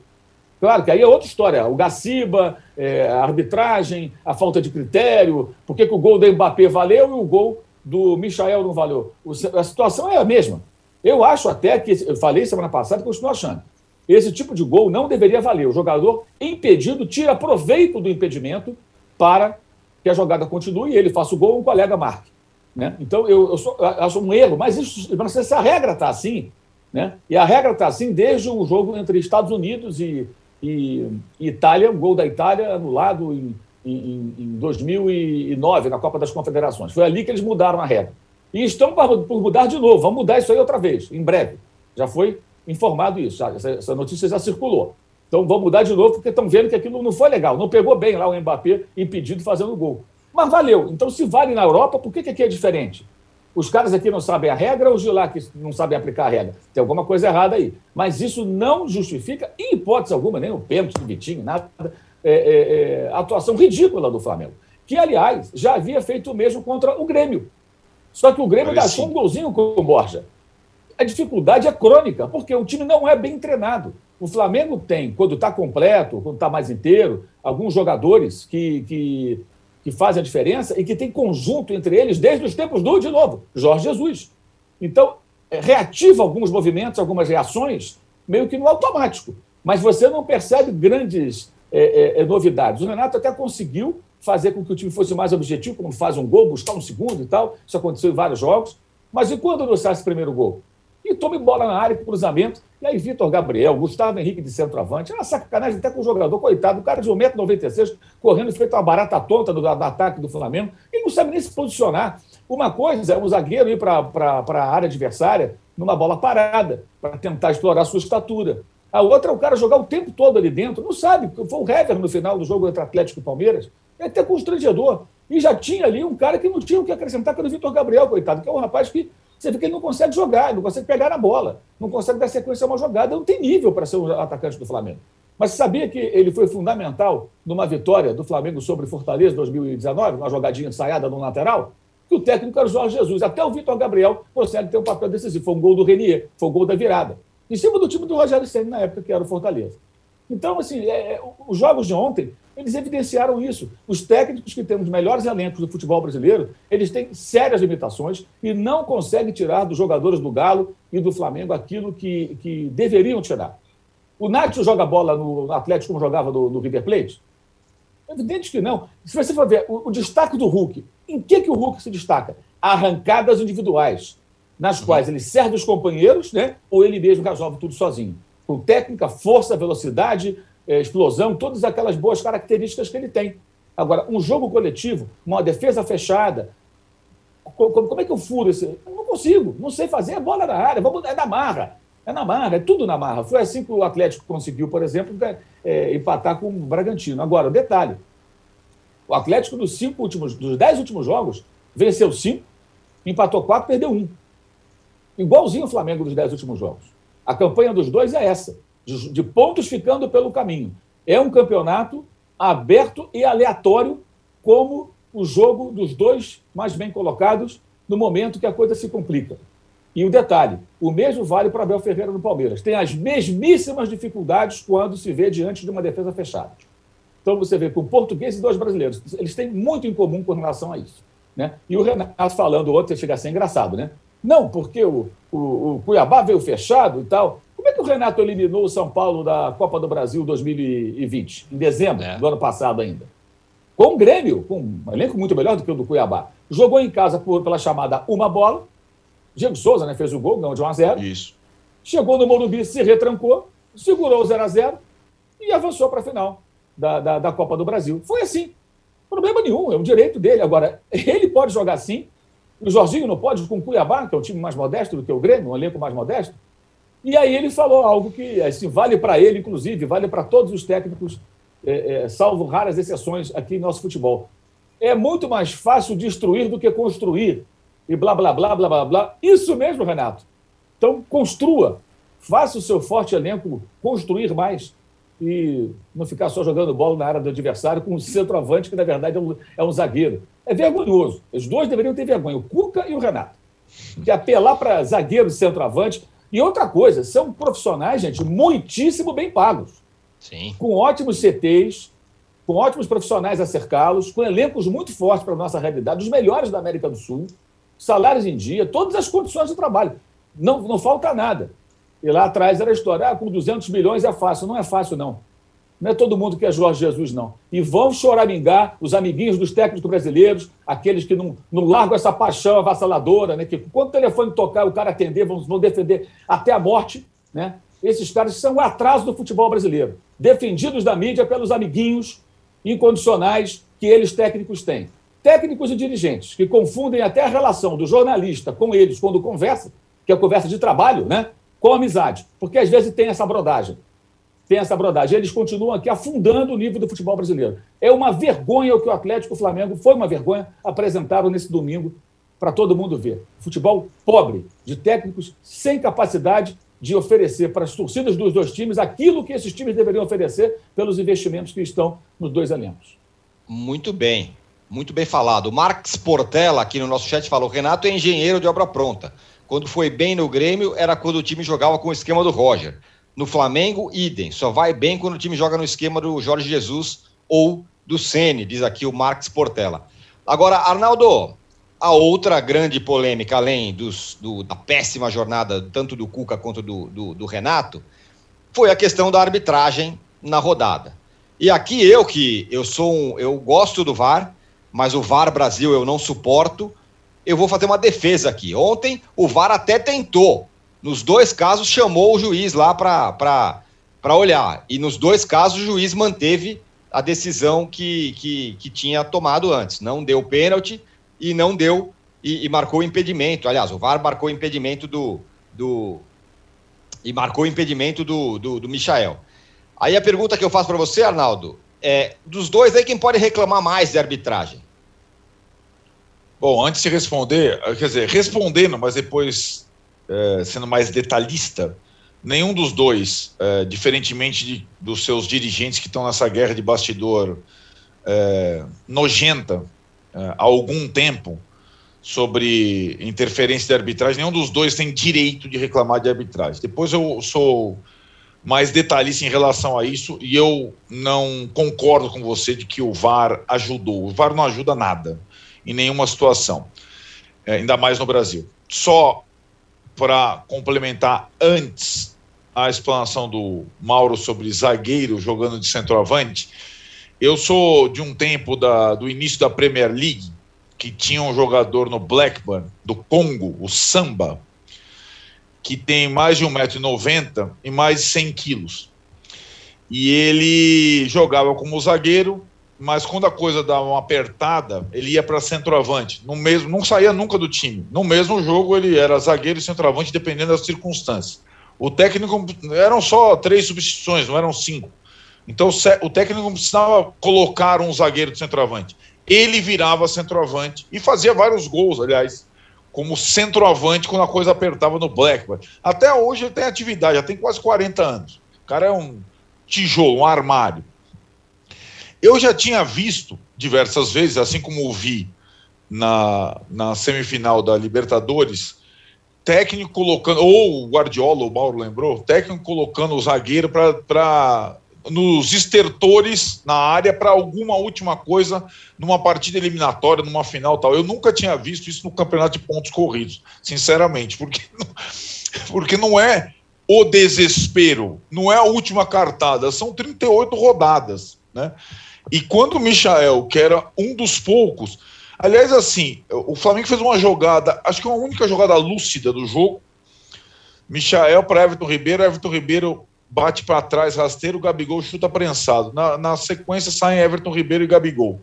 Claro que aí é outra história. O Gaciba, é, a arbitragem, a falta de critério, por que, o gol do Mbappé valeu e o gol do Michael não valeu. A situação é a mesma. Eu acho até que, eu falei semana passada e continuo achando, esse tipo de gol não deveria valer. O jogador impedido tira proveito do impedimento para que a jogada continue e ele faça o gol um colega marque. Né? Então, eu, eu, sou, eu acho um erro, mas isso, não sei se a regra está assim. Né? E a regra está assim desde o jogo entre Estados Unidos e, e, e Itália, o gol da Itália anulado em, em, em 2009, na Copa das Confederações. Foi ali que eles mudaram a regra. E estão por mudar de novo. Vamos mudar isso aí outra vez, em breve. Já foi informado isso, essa, essa notícia já circulou. Então vamos mudar de novo, porque estão vendo que aquilo não foi legal. Não pegou bem lá o Mbappé impedido fazendo gol. Mas valeu. Então, se vale na Europa, por que, que aqui é diferente? Os caras aqui não sabem a regra os de lá que não sabem aplicar a regra? Tem alguma coisa errada aí. Mas isso não justifica, em hipótese alguma, nem o pênalti do Vitinho, nada, é, é, é, a atuação ridícula do Flamengo. Que, aliás, já havia feito o mesmo contra o Grêmio. Só que o Grêmio gastou um golzinho com o Borja. A dificuldade é crônica, porque o time não é bem treinado. O Flamengo tem, quando está completo, quando está mais inteiro, alguns jogadores que, que que fazem a diferença e que tem conjunto entre eles desde os tempos do, de novo, Jorge Jesus. Então, é, reativa alguns movimentos, algumas reações, meio que no automático. Mas você não percebe grandes é, é, é, novidades. O Renato até conseguiu fazer com que o time fosse mais objetivo, como faz um gol, buscar um segundo e tal. Isso aconteceu em vários jogos. Mas e quando sai esse primeiro gol? E tome bola na área, cruzamento. E aí, Vitor Gabriel, Gustavo Henrique de centroavante. Era sacanagem até com o jogador, coitado. O cara de 1,96m, correndo, feito uma barata tonta do, do, ataque do Flamengo. Ele não sabe nem se posicionar. Uma coisa é o zagueiro ir para a área adversária numa bola parada, para tentar explorar sua estatura. A outra é o cara jogar o tempo todo ali dentro. Não sabe, foi o Hever no final do jogo entre Atlético e Palmeiras. É até constrangedor. E já tinha ali um cara que não tinha o que acrescentar, que era o Vitor Gabriel, coitado, que é um rapaz que você vê que ele não consegue jogar, não consegue pegar a bola, não consegue dar sequência a uma jogada, não tem nível para ser um atacante do Flamengo. Mas sabia que ele foi fundamental numa vitória do Flamengo sobre Fortaleza em 2019, uma jogadinha ensaiada no lateral? Que o técnico era o Jorge Jesus. Até o Vitor Gabriel consegue ter um papel decisivo. Foi um gol do Renier, foi um gol da virada. Em cima do time do Rogério Senna, na época, que era o Fortaleza. Então, assim, é, é, os jogos de ontem, eles evidenciaram isso. Os técnicos que temos melhores elencos do futebol brasileiro, eles têm sérias limitações e não conseguem tirar dos jogadores do Galo e do Flamengo aquilo que, que deveriam tirar. O Nacho joga bola no Atlético como jogava no, no River Plate? Evidente que não. Se você for ver o, o, destaque do Hulk, em que, que o Hulk se destaca? Arrancadas individuais, nas quais ele serve os companheiros, né? ou ele mesmo resolve tudo sozinho. com técnica, força, velocidade, eh, explosão, todas aquelas boas características que ele tem. Agora, um jogo coletivo, uma defesa fechada, como é que eu furo esse? Eu não consigo, não sei fazer, a bola na área, vamos, é na marra. É na marra, é tudo na marra. Foi assim que o Atlético conseguiu, por exemplo, é, empatar com o Bragantino. Agora, detalhe: o Atlético, dos cinco últimos, dos dez últimos jogos, venceu cinco, empatou quatro, perdeu um. Igualzinho o Flamengo dos dez últimos jogos. A campanha dos dois é essa, de, de pontos ficando pelo caminho. É um campeonato aberto e aleatório, como o jogo dos dois mais bem colocados no momento que a coisa se complica. E o detalhe: o mesmo vale para Abel Ferreira no Palmeiras. Tem as mesmíssimas dificuldades quando se vê diante de uma defesa fechada. Então você vê com português e dois brasileiros, eles têm muito em comum com relação a isso. Né? E o Renato falando ontem chega a ser engraçado, né? Não, porque o, o, o, Cuiabá veio fechado e tal. Como é que o Renato eliminou o São Paulo da Copa do Brasil 2020, em dezembro é. do ano passado ainda? Com o Grêmio, com um elenco muito melhor do que o do Cuiabá. Jogou em casa por, pela chamada uma bola. Diego Souza né, fez o gol, ganhou de 1 a 0 Isso. Chegou no Morumbi, se retrancou, segurou o 0 a 0 e avançou para a final da, da, da Copa do Brasil. Foi assim. Problema nenhum, é um direito dele. Agora, ele pode jogar assim, o Jorginho não pode com o Cuiabá, que é um time mais modesto do que o Grêmio, um elenco mais modesto. E aí ele falou algo que assim, vale para ele, inclusive, vale para todos os técnicos, é, é, salvo raras exceções aqui em nosso futebol. É muito mais fácil destruir do que construir. E blá, blá, blá, blá, blá, blá. Isso mesmo, Renato. Então, construa. Faça o seu forte elenco construir mais e não ficar só jogando bola na área do adversário com um centroavante que, na verdade, é um, é um zagueiro. É vergonhoso. Os dois deveriam ter vergonha, o Cuca e o Renato. Que apelar para zagueiro e centroavante. E outra coisa, são profissionais, gente, muitíssimo bem pagos. Sim. Com ótimos CTs, com ótimos profissionais a cercá-los, com elencos muito fortes para a nossa realidade, os melhores da América do Sul, salários em dia, todas as condições de trabalho. Não, não falta nada. E lá atrás era a história, ah, com 200 milhões é fácil. Não é fácil, não. Não é todo mundo que é Jorge Jesus, não. E vão choramingar os amiguinhos dos técnicos brasileiros, aqueles que não, não largam essa paixão avassaladora, né? que quando o telefone tocar o cara atender, vão, vão defender até a morte. Né? Esses caras são o atraso do futebol brasileiro, defendidos da mídia pelos amiguinhos incondicionais que eles técnicos têm. Técnicos e dirigentes que confundem até a relação do jornalista com eles quando conversa, que é a conversa de trabalho, né? com amizade, porque às vezes tem essa brodagem. Tem essa brodagem. Eles continuam aqui afundando o nível do futebol brasileiro. É uma vergonha o que o Atlético e o Flamengo, foi uma vergonha, apresentaram nesse domingo para todo mundo ver. Futebol pobre, de técnicos sem capacidade de oferecer para as torcidas dos dois times aquilo que esses times deveriam oferecer pelos investimentos que estão nos dois elencos. Muito bem, muito bem falado. Marx Portela, aqui no nosso chat, falou: Renato é engenheiro de obra pronta. Quando foi bem no Grêmio, era quando o time jogava com o esquema do Roger. No Flamengo, idem. Só vai bem quando o time joga no esquema do Jorge Jesus ou do Ceni, diz aqui o Marcos Portela. Agora, Arnaldo, a outra grande polêmica, além dos, do, da péssima jornada, tanto do Cuca quanto do, do, do Renato, foi a questão da arbitragem na rodada. E aqui eu que eu sou um, eu gosto do VAR, mas o VAR Brasil eu não suporto eu vou fazer uma defesa aqui. Ontem o VAR até tentou. Nos dois casos chamou o juiz lá para olhar. E nos dois casos o juiz manteve a decisão que, que, que tinha tomado antes. Não deu pênalti e não deu e, e marcou impedimento. Aliás, o VAR marcou impedimento do. do e marcou impedimento do, do, do Michael. Aí a pergunta que eu faço para você, Arnaldo, é: dos dois aí, quem pode reclamar mais de arbitragem? Bom, antes de responder, quer dizer, respondendo, mas depois é, sendo mais detalhista, nenhum dos dois, é, diferentemente de, dos seus dirigentes que estão nessa guerra de bastidor é, nojenta há algum tempo sobre interferência de arbitragem, nenhum dos dois tem direito de reclamar de arbitragem. Depois eu sou mais detalhista em relação a isso e eu não concordo com você de que o VAR ajudou. O VAR não ajuda nada em nenhuma situação, ainda mais no Brasil. Só para complementar antes a explanação do Mauro sobre zagueiro jogando de centroavante, eu sou de um tempo da, do início da Premier League que tinha um jogador no Blackburn do Congo, o Samba, que tem mais de 1,90m e mais de 100 quilos. E ele jogava como zagueiro, mas quando a coisa dava uma apertada, ele ia para centroavante. No mesmo, não saía nunca do time. No mesmo jogo ele era zagueiro e centroavante, dependendo das circunstâncias. O técnico eram só três substituições, não eram cinco. Então o técnico precisava colocar um zagueiro de centroavante. Ele virava centroavante e fazia vários gols, aliás, como centroavante quando a coisa apertava no Blackburn. Até hoje ele tem atividade, já tem quase 40 anos. O cara é um tijolo, um armário. Eu já tinha visto diversas vezes, assim como vi na, na semifinal da Libertadores, técnico colocando, ou o Guardiola, o Mauro lembrou, técnico colocando o zagueiro para nos estertores na área para alguma última coisa numa partida eliminatória, numa final tal. Eu nunca tinha visto isso no campeonato de pontos corridos, sinceramente, porque, porque não é o desespero, não é a última cartada, são 38 rodadas, né? E quando o Michael, que era um dos poucos, aliás, assim, o Flamengo fez uma jogada, acho que uma única jogada lúcida do jogo. Michael para Everton Ribeiro, Everton Ribeiro bate para trás, rasteiro, Gabigol chuta prensado. Na, na sequência saem Everton Ribeiro e Gabigol.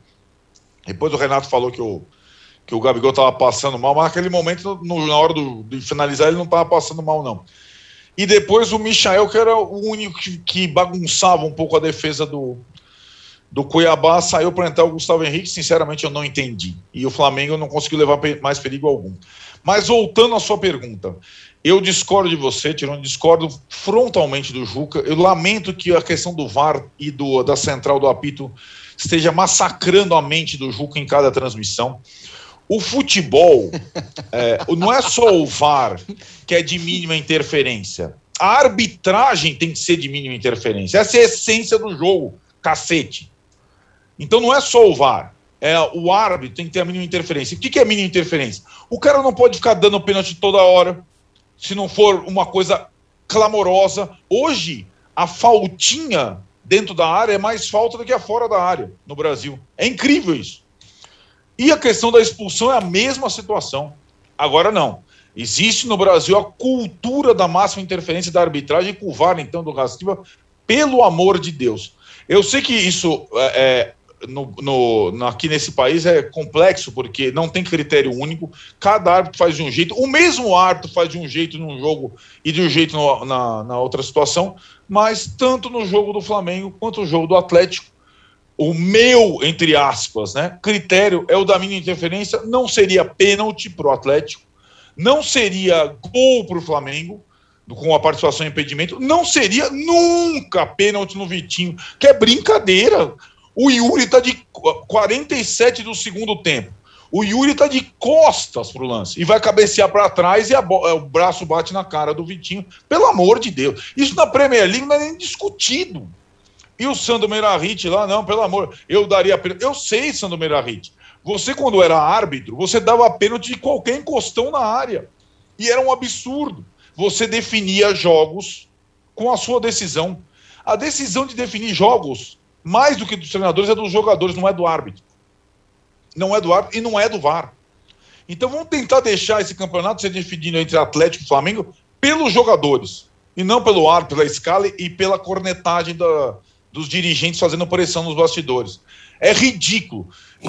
Depois o Renato falou que o, que o Gabigol estava passando mal, mas naquele momento, no, na hora do, de finalizar, ele não estava passando mal, não. E depois o Michael, que era o único que, que bagunçava um pouco a defesa do, do Cuiabá, saiu para entrar o Gustavo Henrique. Sinceramente, eu não entendi. E o Flamengo não conseguiu levar mais perigo algum. Mas voltando à sua pergunta, eu discordo de você, Tirone, discordo frontalmente do Juca. Eu lamento que a questão do VAR e do, da central do apito esteja massacrando a mente do Juca em cada transmissão. O futebol é, não é só o VAR que é de mínima interferência. A arbitragem tem que ser de mínima interferência. Essa é a essência do jogo, cacete. Então não é só o VAR. É, o árbitro tem que ter a mínima interferência. O que, que é mínima interferência? O cara não pode ficar dando pênalti toda hora se não for uma coisa clamorosa. Hoje, a faltinha dentro da área é mais falta do que a fora da área no Brasil. É incrível isso. E a questão da expulsão é a mesma situação. Agora não. Existe no Brasil a cultura da máxima interferência da arbitragem com o VAR, então, do Rastiva, pelo amor de Deus. Eu sei que isso é, é no, no, aqui nesse país é complexo, porque não tem critério único, cada árbitro faz de um jeito, o mesmo árbitro faz de um jeito num jogo e de um jeito no, na, na outra situação, mas tanto no jogo do Flamengo quanto no jogo do Atlético, o meu, entre aspas, né, critério é o da minha interferência, não seria pênalti para o Atlético, não seria gol para o Flamengo, com a participação em impedimento, não seria nunca pênalti no Vitinho, que é brincadeira. O Yuri está de 47 do segundo tempo. O Yuri está de costas para o lance e vai cabecear para trás e é, o braço bate na cara do Vitinho. Pelo amor de Deus. Isso na Premier League não é nem discutido. E o Sandro Meirahit lá, não, pelo amor, eu daria pênalti. Eu sei, Sandro Meirahit. Você, quando era árbitro, você dava pênalti de qualquer encostão na área. E era um absurdo. Você definia jogos com a sua decisão. A decisão de definir jogos mais do que dos treinadores, é dos jogadores, não é do árbitro. Não é do árbitro e não é do VAR. Então vamos tentar deixar esse campeonato ser definido entre Atlético e Flamengo pelos jogadores. E não pelo árbitro, pela escala e pela cornetagem da, dos dirigentes fazendo pressão nos bastidores. É ridículo.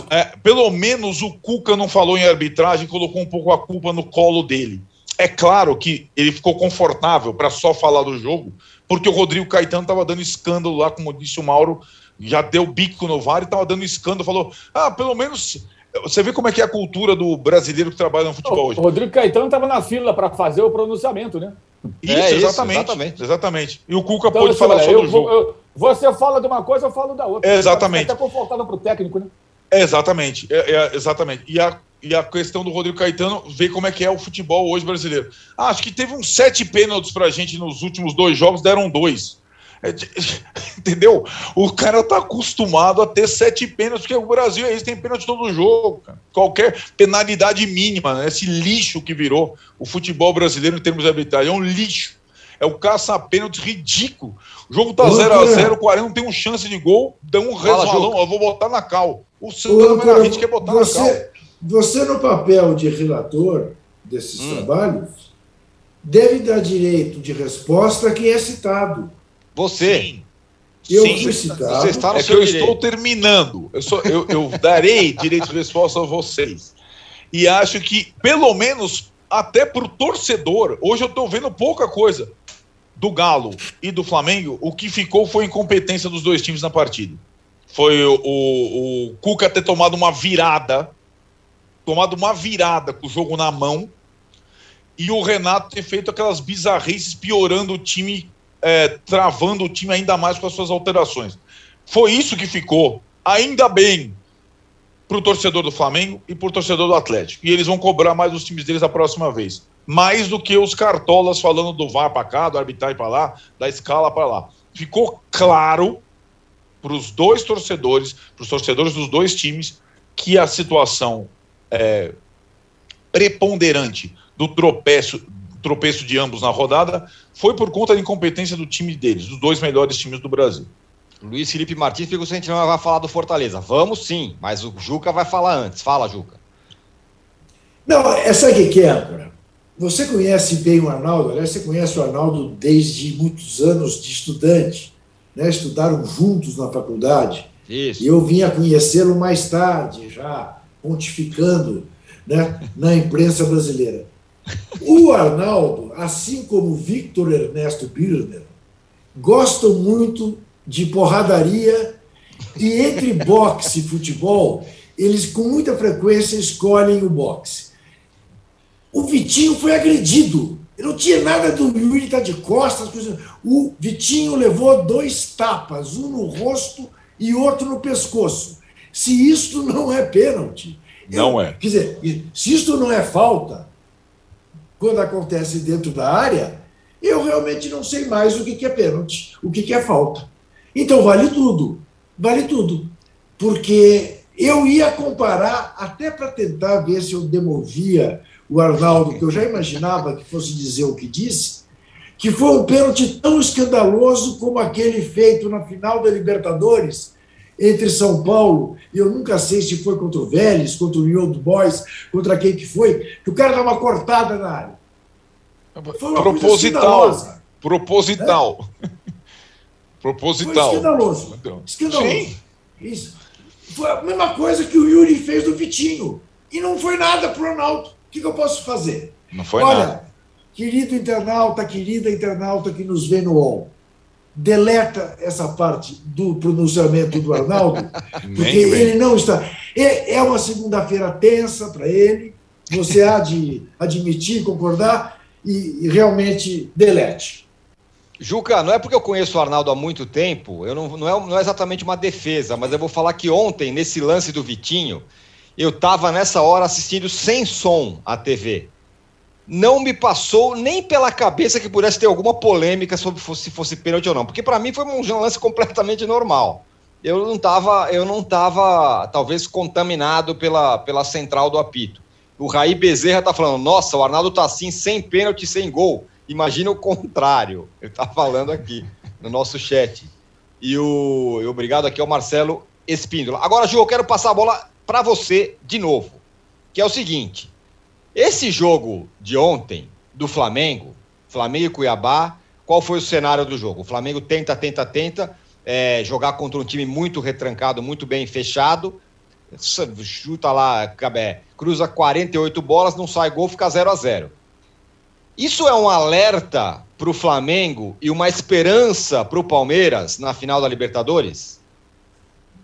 É, pelo menos o Cuca não falou em arbitragem, colocou um pouco a culpa no colo dele. É claro que ele ficou confortável para só falar do jogo, porque o Rodrigo Caetano estava dando escândalo lá, como disse o Mauro, já deu bico no VAR e estava dando escândalo, falou: ah, pelo menos. Você vê como é que é a cultura do brasileiro que trabalha no futebol hoje. O Rodrigo Caetano estava na fila para fazer o pronunciamento, né? Isso, é exatamente, exatamente, exatamente. E o Cuca então, pôde falar sobre o jogo. Eu, você fala de uma coisa, eu falo da outra. É exatamente. Até confortável para o técnico, né? É exatamente, é, é, exatamente. E a, e a questão do Rodrigo Caetano, ver como é que é o futebol hoje brasileiro. Ah, acho que teve uns sete pênaltis para a gente nos últimos dois jogos, deram dois. É entendeu? O cara tá acostumado a ter sete pênaltis, porque o Brasil é isso, tem pênalti todo jogo, cara. Qualquer penalidade mínima, né? esse lixo que virou o futebol brasileiro em termos de arbitragem, é um lixo. É o caça-pênalti ridículo. O jogo tá 0x0, o 40 não tem um chance de gol, dá um resvalão, eu vou botar na cal. O Santana Menarrite quer botar você, na cal. Você, no papel de relator desses hum. trabalhos, deve dar direito de resposta a quem é citado. Você. Sim. Eu Sim. fui citado. Você está no É que eu direito. estou terminando. Eu, sou- eu- eu darei direito de resposta a vocês. E acho que, pelo menos, até para o torcedor, hoje eu estou vendo pouca coisa do Galo e do Flamengo. O que ficou foi incompetência dos dois times na partida. Foi o, o- o Cuca ter tomado uma virada, tomado uma virada com o jogo na mão, e o Renato ter feito aquelas bizarrices piorando o time é, travando o time ainda mais com as suas alterações. Foi isso que ficou, ainda bem, para o torcedor do Flamengo e para o torcedor do Atlético. E eles vão cobrar mais os times deles a próxima vez. Mais do que os cartolas falando do VAR para cá, do arbitragem para lá, da escala para lá. Ficou claro para os dois torcedores, para os torcedores dos dois times, que a situação é, preponderante do tropeço, tropeço de ambos na rodada foi por conta da incompetência do time deles, dos dois melhores times do Brasil. Luiz Felipe Martins, fica o gente não vai falar do Fortaleza. Vamos sim, mas o Juca vai falar antes. Fala, Juca. Não, é, que que é, âncora? Você conhece bem o Arnaldo, aliás, você conhece o Arnaldo desde muitos anos de estudante, né? estudaram juntos na faculdade, Isso. e eu vim a conhecê-lo mais tarde, já pontificando né, na imprensa brasileira. O Arnaldo, assim como o Victor Ernesto Birner, gostam muito de porradaria e entre boxe e futebol, eles com muita frequência escolhem o boxe. O Vitinho foi agredido. Eu não tinha nada do Yuri estar de costas. O Vitinho levou dois tapas, um no rosto e outro no pescoço. Se isto não é pênalti. Não é. Quer dizer, se isto não é falta, quando acontece dentro da área, eu realmente não sei mais o que é pênalti, o que é falta. Então vale tudo, vale tudo. Porque eu ia comparar, até para tentar ver se eu demovia o Arnaldo, que eu já imaginava que fosse dizer o que disse, que foi um pênalti tão escandaloso como aquele feito na final da Libertadores entre São Paulo, e eu nunca sei se foi contra o Vélez, contra o Old Boys, contra quem que foi, que o cara dá uma cortada na área. Foi uma coisa Proposital. escandalosa. Proposital. Foi Proposital. escandaloso. Então, Escandaloso. Sim. Isso. Foi a mesma coisa que o Yuri fez do Vitinho. E não foi nada pro Ronaldo. O que, que eu posso fazer? Não foi Olha, nada. querido internauta, querida internauta que nos vê no UOL, deleta essa parte do pronunciamento do Arnaldo, porque ele não está. É, uma segunda-feira tensa para ele, você há de admitir, concordar e, e realmente delete. Juca, não é porque eu conheço o Arnaldo há muito tempo, eu não, não, é, não é exatamente uma defesa, mas eu vou falar que ontem, nesse lance do Vitinho, eu estava nessa hora assistindo sem som a TV. Não me passou nem pela cabeça que pudesse ter alguma polêmica sobre se fosse pênalti ou não, porque para mim foi um lance completamente normal. Eu não estava, eu não tava, talvez contaminado pela, pela central do apito. O Raí Bezerra tá falando: "Nossa, o Arnaldo tá assim sem pênalti, sem gol". Imagina o contrário. Ele tá falando aqui no nosso chat. E o e obrigado aqui ao Marcelo Espíndola. Agora, Ju, eu quero passar a bola para você de novo, que é o seguinte: esse jogo de ontem do Flamengo, Flamengo e Cuiabá, qual foi o cenário do jogo? O Flamengo tenta, tenta, tenta é, jogar contra um time muito retrancado, muito bem fechado. Chuta lá, Cabé, cruza 48 bolas, não sai gol, fica 0 a 0 Isso é um alerta para o Flamengo e uma esperança para o Palmeiras na final da Libertadores?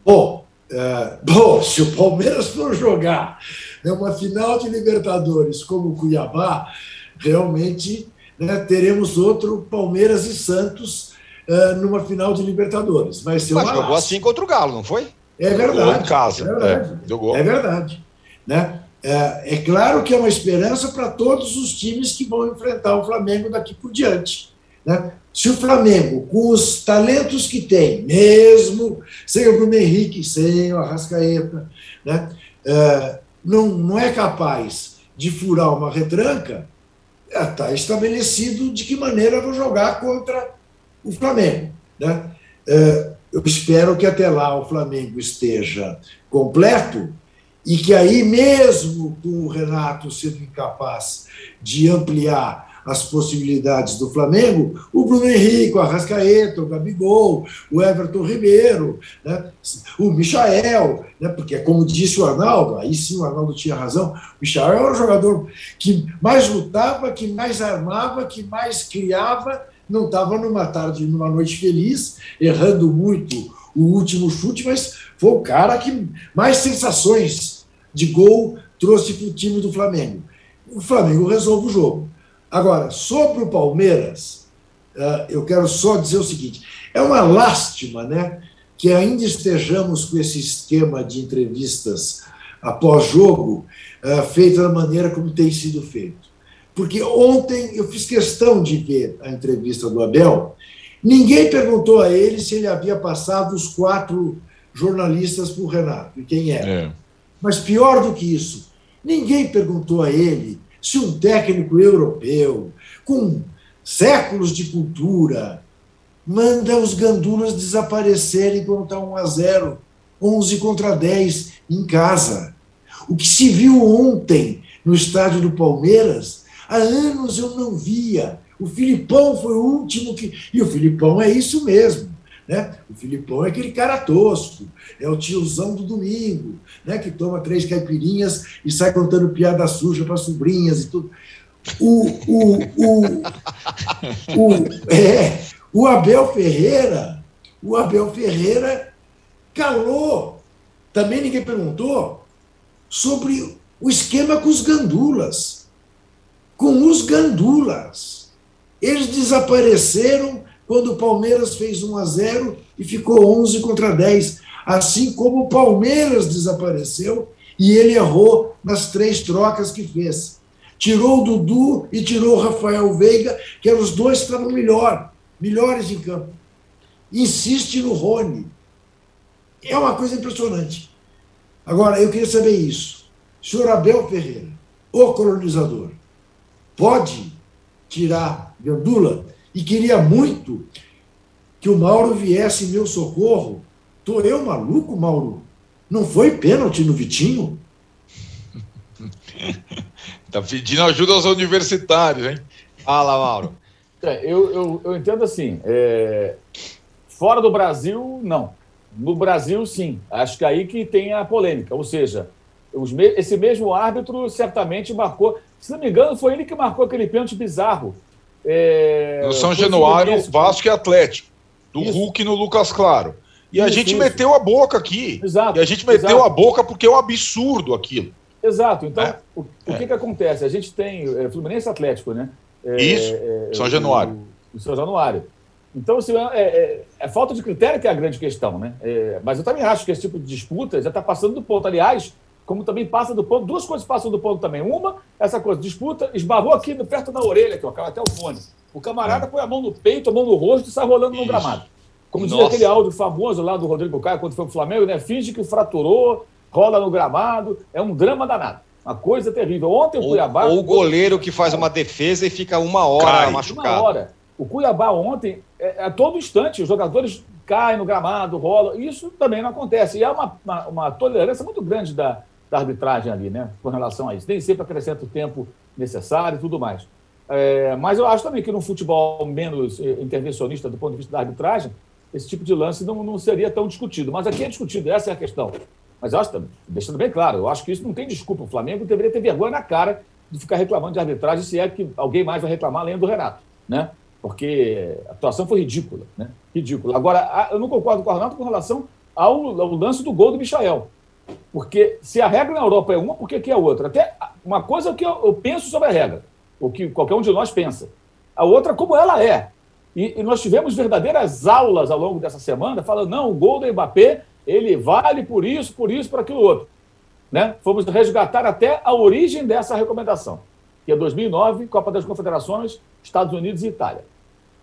Bom, é, bom, se o Palmeiras for jogar né, uma final de Libertadores como o Cuiabá, realmente né, teremos outro Palmeiras e Santos é, numa final de Libertadores. Vai ser Mas uma jogou assim contra o Galo, não foi? É verdade. em casa. É verdade. É. É verdade. Né? É, é claro que é uma esperança para todos os times que vão enfrentar o Flamengo daqui por diante. Né? Se o Flamengo, com os talentos que tem, mesmo sem o Bruno Henrique, sem o Arrascaeta, né? é, não, não é capaz de furar uma retranca, está estabelecido de que maneira vou jogar contra o Flamengo. Né? É, eu espero que até lá o Flamengo esteja completo e que aí, mesmo com o Renato sendo incapaz de ampliar as possibilidades do Flamengo, o Bruno Henrique, o Arrascaeta, o Gabigol, o Everton Ribeiro, né, o Michael, né, porque, como disse o Arnaldo, aí sim o Arnaldo tinha razão, o Michael era o jogador que mais lutava, que mais armava, que mais criava, não estava numa tarde, numa noite feliz, errando muito o último chute, mas foi o cara que mais sensações de gol trouxe para o time do Flamengo. O Flamengo resolve o jogo. Agora, sobre o Palmeiras, eh, eu quero só dizer o seguinte: é uma lástima né, que ainda estejamos com esse esquema de entrevistas após jogo eh, feito da maneira como tem sido feito. Porque ontem eu fiz questão de ver a entrevista do Abel, ninguém perguntou a ele se ele havia passado os quatro jornalistas para o Renato e quem era. É. Mas pior do que isso, ninguém perguntou a ele se um técnico europeu, com séculos de cultura, manda os gandulas desaparecerem quando está 1 a 0, 11 contra 10 em casa. O que se viu ontem no estádio do Palmeiras, há anos eu não via. O Filipão foi o último que. E o Filipão é isso mesmo. Né? O Filipão é aquele cara tosco, é o tiozão do domingo, né? que toma três caipirinhas e sai contando piada suja para sobrinhas e tudo. O, o, o, o, é, o Abel Ferreira, o Abel Ferreira calou. Também ninguém perguntou sobre o esquema com os gandulas. Com os gandulas. Eles desapareceram quando o Palmeiras fez 1 a 0 e ficou 11 contra 10. Assim como o Palmeiras desapareceu e ele errou nas três trocas que fez. Tirou o Dudu e tirou o Rafael Veiga, que eram os dois que estavam melhor, melhores em campo. Insiste no Rony. É uma coisa impressionante. Agora, eu queria saber isso. Senhor Abel Ferreira, o colonizador, pode tirar Gandula e queria muito que o Mauro viesse em meu socorro. Tô eu maluco, Mauro? Não foi pênalti no Vitinho? tá pedindo ajuda aos universitários, hein? Fala, Mauro. É, eu, eu, eu, entendo assim. É... Fora do Brasil, não. No Brasil, sim. Acho que aí que tem a polêmica. Ou seja, me... esse mesmo árbitro certamente marcou. Se não me engano, foi ele que marcou aquele pênalti bizarro é, no São Januário, Vasco e Atlético. Do isso. Hulk no Lucas Claro. E isso, a gente isso. meteu a boca aqui. Exato. E a gente meteu exato. a boca porque é um absurdo aquilo. Exato. Então, é. o, o é. que, que acontece? A gente tem é, Fluminense Atlético, né? É, isso. É, São Januário. O, o São Januário. Então, assim, é, é, falta de critério que é a grande questão, né? mas eu também acho que esse tipo de disputa já está passando do ponto. Aliás, como também passa do ponto. Duas coisas passam do ponto também. Uma, essa coisa, disputa, esbarrou aqui perto da orelha, que eu acabo até o fone. O camarada é. põe a mão no peito, a mão no rosto e sai rolando Isso. no gramado. Como dizia aquele áudio famoso lá do Rodrigo Caio quando foi pro Flamengo, né? Finge que fraturou, rola no gramado. É um drama danado. Uma coisa terrível. Ontem o ou, Cuiabá. Ou o goleiro que faz uma defesa e fica uma hora Cai. machucado. Uma hora. O Cuiabá ontem, é, a todo instante, os jogadores caem no gramado, rolam. Isso também não acontece. E há uma, uma, uma tolerância muito grande da, da arbitragem ali, né, com relação a isso. Nem sempre acrescenta o tempo necessário e tudo mais. É, mas eu acho também que no futebol menos eh, intervencionista do ponto de vista da arbitragem, esse tipo de lance não, não seria tão discutido. Mas aqui é discutido, essa é a questão. Mas eu acho, deixando bem claro, eu acho que isso não tem desculpa. O Flamengo deveria ter vergonha na cara de ficar reclamando de arbitragem, se é que alguém mais vai reclamar além do Renato, né? Porque a atuação foi ridícula, né? Ridícula. Agora, eu não concordo com o Renato com relação ao, ao lance do gol do Michael. Porque se a regra na Europa é uma, por que aqui é outra? Até uma coisa é que eu, penso sobre a regra, o que qualquer um de nós pensa. A outra, como ela é. E, e, nós tivemos verdadeiras aulas ao longo dessa semana falando, não, o gol do Mbappé, ele vale por isso, por isso, por aquilo outro. Né? Fomos resgatar até a origem dessa recomendação, que é 2009, Copa das Confederações, Estados Unidos e Itália.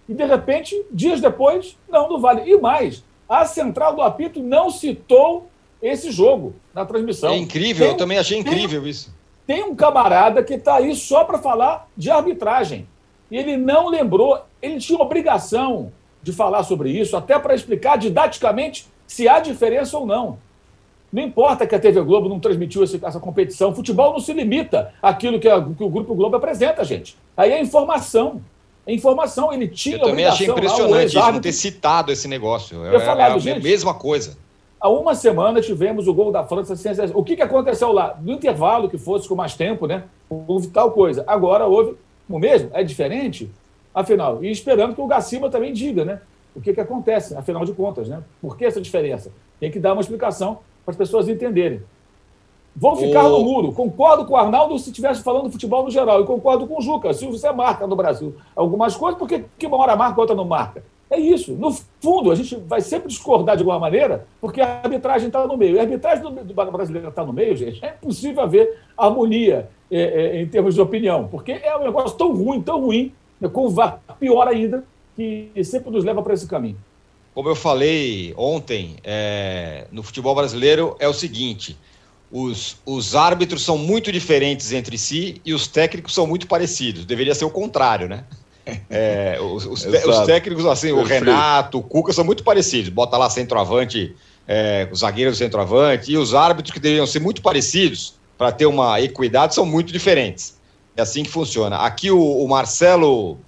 E, de repente, dias depois, não, não vale. E mais, a central do apito não citou esse jogo na transmissão. É incrível, tem, eu também achei incrível tem, isso. Tem um camarada que está aí só para falar de arbitragem. E ele não lembrou, ele tinha obrigação de falar sobre isso, até para explicar didaticamente se há diferença ou não. Não importa que a TV Globo não transmitiu essa competição. Futebol não se limita àquilo que, a, que o Grupo Globo apresenta, gente. Aí é informação. É informação. Ele tinha Eu também achei impressionante lá, isso, não ter citado esse negócio. Eu é, falava, é a gente, mesma coisa. Há uma semana tivemos o gol da França. O que, que aconteceu lá? No intervalo, que fosse com mais tempo, né? Houve tal coisa. Agora houve o mesmo? É diferente? Afinal, e esperando que o Gaciba também diga, né? O que, que acontece, afinal de contas, né? Por que essa diferença? Tem que dar uma explicação para as pessoas entenderem. Vou ficar no muro. Concordo com o Arnaldo se estivesse falando futebol no geral. E concordo com o Juca. Se você marca no Brasil algumas coisas, por que uma hora marca, outra não marca? É isso. No fundo, a gente vai sempre discordar de alguma maneira, porque a arbitragem está no meio. A arbitragem do, do brasileiro está no meio, gente. É impossível haver harmonia é, é, em termos de opinião, porque é um negócio tão ruim, tão ruim, né, com o VAR pior ainda, que sempre nos leva para esse caminho. Como eu falei ontem, é, no futebol brasileiro é o seguinte: os, os árbitros são muito diferentes entre si e os técnicos são muito parecidos. Deveria ser o contrário, né? É, os, os, os, técnicos, assim, o Renato, o Cuca, são muito parecidos. Bota lá centroavante, é, o zagueiro do centroavante, e os árbitros que deveriam ser muito parecidos para ter uma equidade são muito diferentes. É assim que funciona. Aqui o, o Marcelo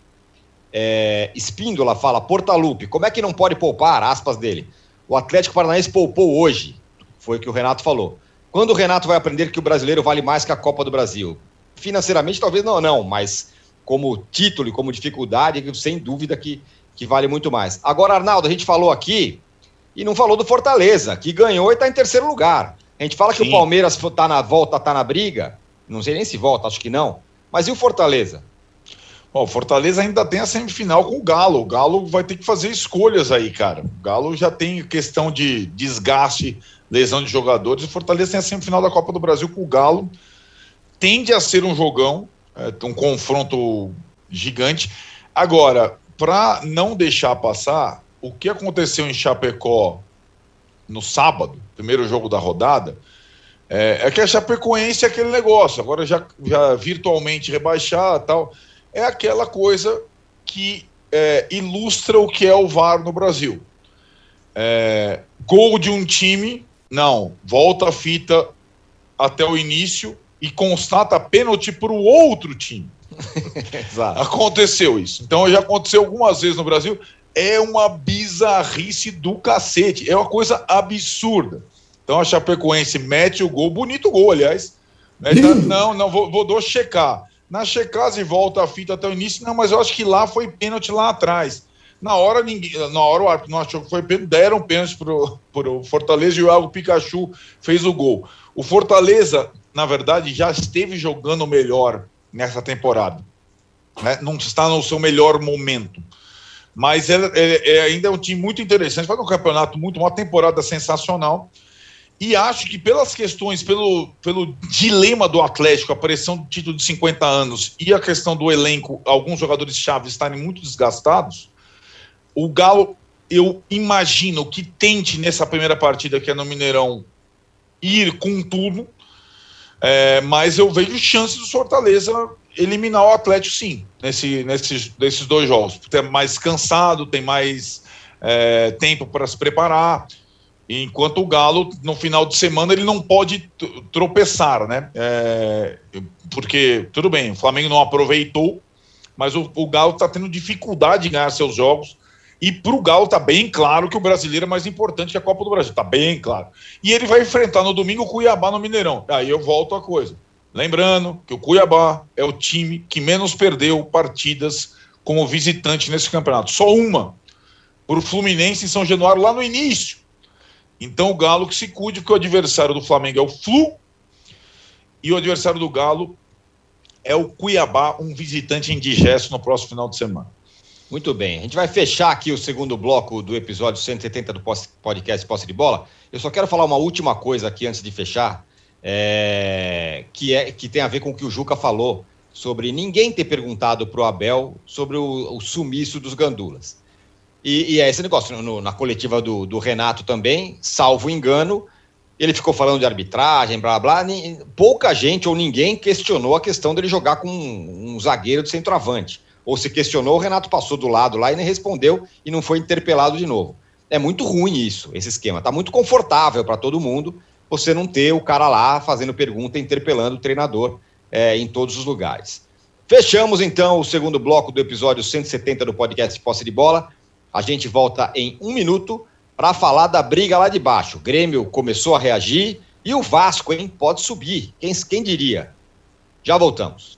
é, Espíndola fala, Portalupe, como é que não pode poupar? Aspas dele. O Atlético Paranaense poupou hoje, foi o que o Renato falou. Quando o Renato vai aprender que o brasileiro vale mais que a Copa do Brasil? Financeiramente, talvez não, não, mas como título e como dificuldade, sem dúvida que, que vale muito mais. Agora, Arnaldo, a gente falou aqui e não falou do Fortaleza, que ganhou e está em terceiro lugar. A gente fala Sim. que o Palmeiras está na volta, está na briga. Não sei nem se volta, acho que não. Mas e o Fortaleza? Bom, o Fortaleza ainda tem a semifinal com o Galo. O Galo vai ter que fazer escolhas aí, cara. O Galo já tem questão de desgaste, lesão de jogadores. O Fortaleza tem a semifinal da Copa do Brasil com o Galo. Tende a ser um jogão é, um confronto gigante. Agora, para não deixar passar, o que aconteceu em Chapecó no sábado, primeiro jogo da rodada, é, é que a Chapecoense é aquele negócio, agora já, já virtualmente rebaixar tal, é aquela coisa que é, ilustra o que é o VAR no Brasil. É, gol de um time, não, volta a fita até o início, e constata pênalti para o outro time. Aconteceu isso. Então já aconteceu algumas vezes no Brasil. É uma bizarrice do cacete. É uma coisa absurda. Então a Chapecoense mete o gol, bonito gol, aliás. Né? Não, não, vou, vou, vou checar. Na checagem volta a fita até o início. Não, mas eu acho que lá foi pênalti lá atrás. Na hora, ninguém, na hora o árbitro não achou que foi pênalti, deram pênalti para o Fortaleza e o Iago Pikachu fez o gol. O Fortaleza na verdade, já esteve jogando melhor nessa temporada. Né? Não está no seu melhor momento. Mas é, é, é, ainda é um time muito interessante, faz um campeonato muito, uma temporada sensacional. E acho que pelas questões, pelo, pelo dilema do Atlético, a pressão do título de 50 anos e a questão do elenco, alguns jogadores chaves estarem muito desgastados, o Galo, eu imagino que tente nessa primeira partida, que é no Mineirão, ir com tudo, é, mas eu vejo chances do Fortaleza eliminar o Atlético, sim, nesse, nesses, nesses dois jogos. Tem mais cansado, tem mais é, tempo para se preparar. Enquanto o Galo, no final de semana, ele não pode tropeçar, né? É, porque, tudo bem, o Flamengo não aproveitou, mas o, o Galo está tendo dificuldade em ganhar seus jogos. E para o Galo está bem claro que o brasileiro é mais importante que a Copa do Brasil. Está bem claro. E ele vai enfrentar no domingo o Cuiabá no Mineirão. Aí eu volto a coisa. Lembrando que o Cuiabá é o time que menos perdeu partidas como visitante nesse campeonato. Só uma. Para o Fluminense em São Januário lá no início. Então o Galo que se cuide, porque o adversário do Flamengo é o Flu. E o adversário do Galo é o Cuiabá, um visitante indigesto no próximo final de semana. Muito bem. A gente vai fechar aqui o segundo bloco do episódio 170 do podcast Posse de Bola. Eu só quero falar uma última coisa aqui antes de fechar, é... que, é... que tem a ver com o que o Juca falou sobre ninguém ter perguntado para o Abel sobre o... sumiço dos gandulas. E, e é esse negócio, no, na coletiva do, do Renato também, salvo engano, ele ficou falando de arbitragem, blá blá. Pouca gente ou ninguém questionou a questão dele jogar com um, um zagueiro de centroavante ou se questionou, o Renato passou do lado lá e nem respondeu e não foi interpelado de novo. É muito ruim isso, esse esquema. Está muito confortável para todo mundo. você não ter o cara lá fazendo pergunta, interpelando o treinador é, em todos os lugares. Fechamos então o segundo bloco do episódio 170 do podcast Posse de Bola. A gente volta em um minuto para falar da briga lá de baixo. O Grêmio começou a reagir e o Vasco, hein, pode subir. Quem, quem diria? Já voltamos.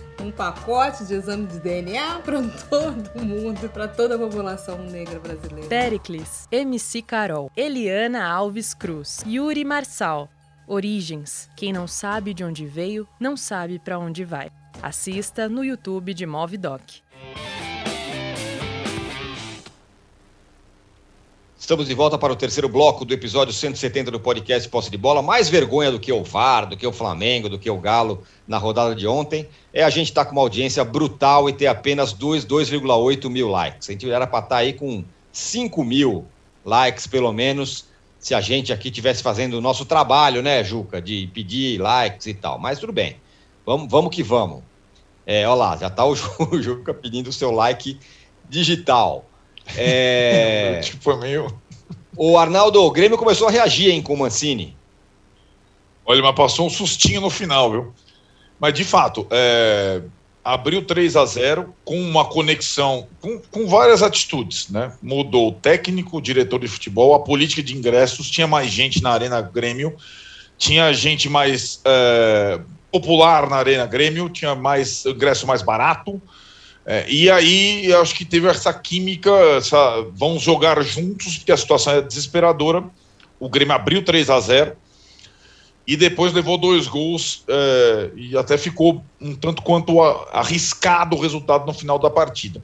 um pacote de exame de DNA para todo mundo, para toda a população negra brasileira. Pericles, MC Carol, Eliana Alves Cruz, Yuri Marçal. Origens. Quem não sabe de onde veio, não sabe para onde vai. Assista no YouTube de Movidoc. Estamos de volta para o terceiro bloco do episódio 170 do podcast Posse de Bola. Mais vergonha do que o VAR, do que o Flamengo, do que o Galo na rodada de ontem é a gente estar tá com uma audiência brutal e ter apenas 2,8 mil likes. A gente era para estar tá aí com 5 mil likes, pelo menos, se a gente aqui tivesse fazendo o nosso trabalho, né, Juca, de pedir likes e tal. Mas tudo bem, vamos, vamos que vamos. É, olha lá, já está o Juca pedindo o seu like digital. É... tipo, meio. O Arnaldo, o Grêmio começou a reagir, hein, com o Mancini. Olha, mas passou um sustinho no final, viu? Mas, de fato, é... abriu 3 a 0 com uma conexão, com, com várias atitudes, né? Mudou o técnico, o diretor de futebol, a política de ingressos, tinha mais gente na Arena Grêmio, tinha gente mais é... popular na Arena Grêmio, tinha mais ingresso mais barato, é, e aí, acho que teve essa química, essa, vamos jogar juntos, porque a situação é desesperadora. O Grêmio abriu 3 a 0 e depois levou dois gols é, e até ficou um tanto quanto arriscado o resultado no final da partida.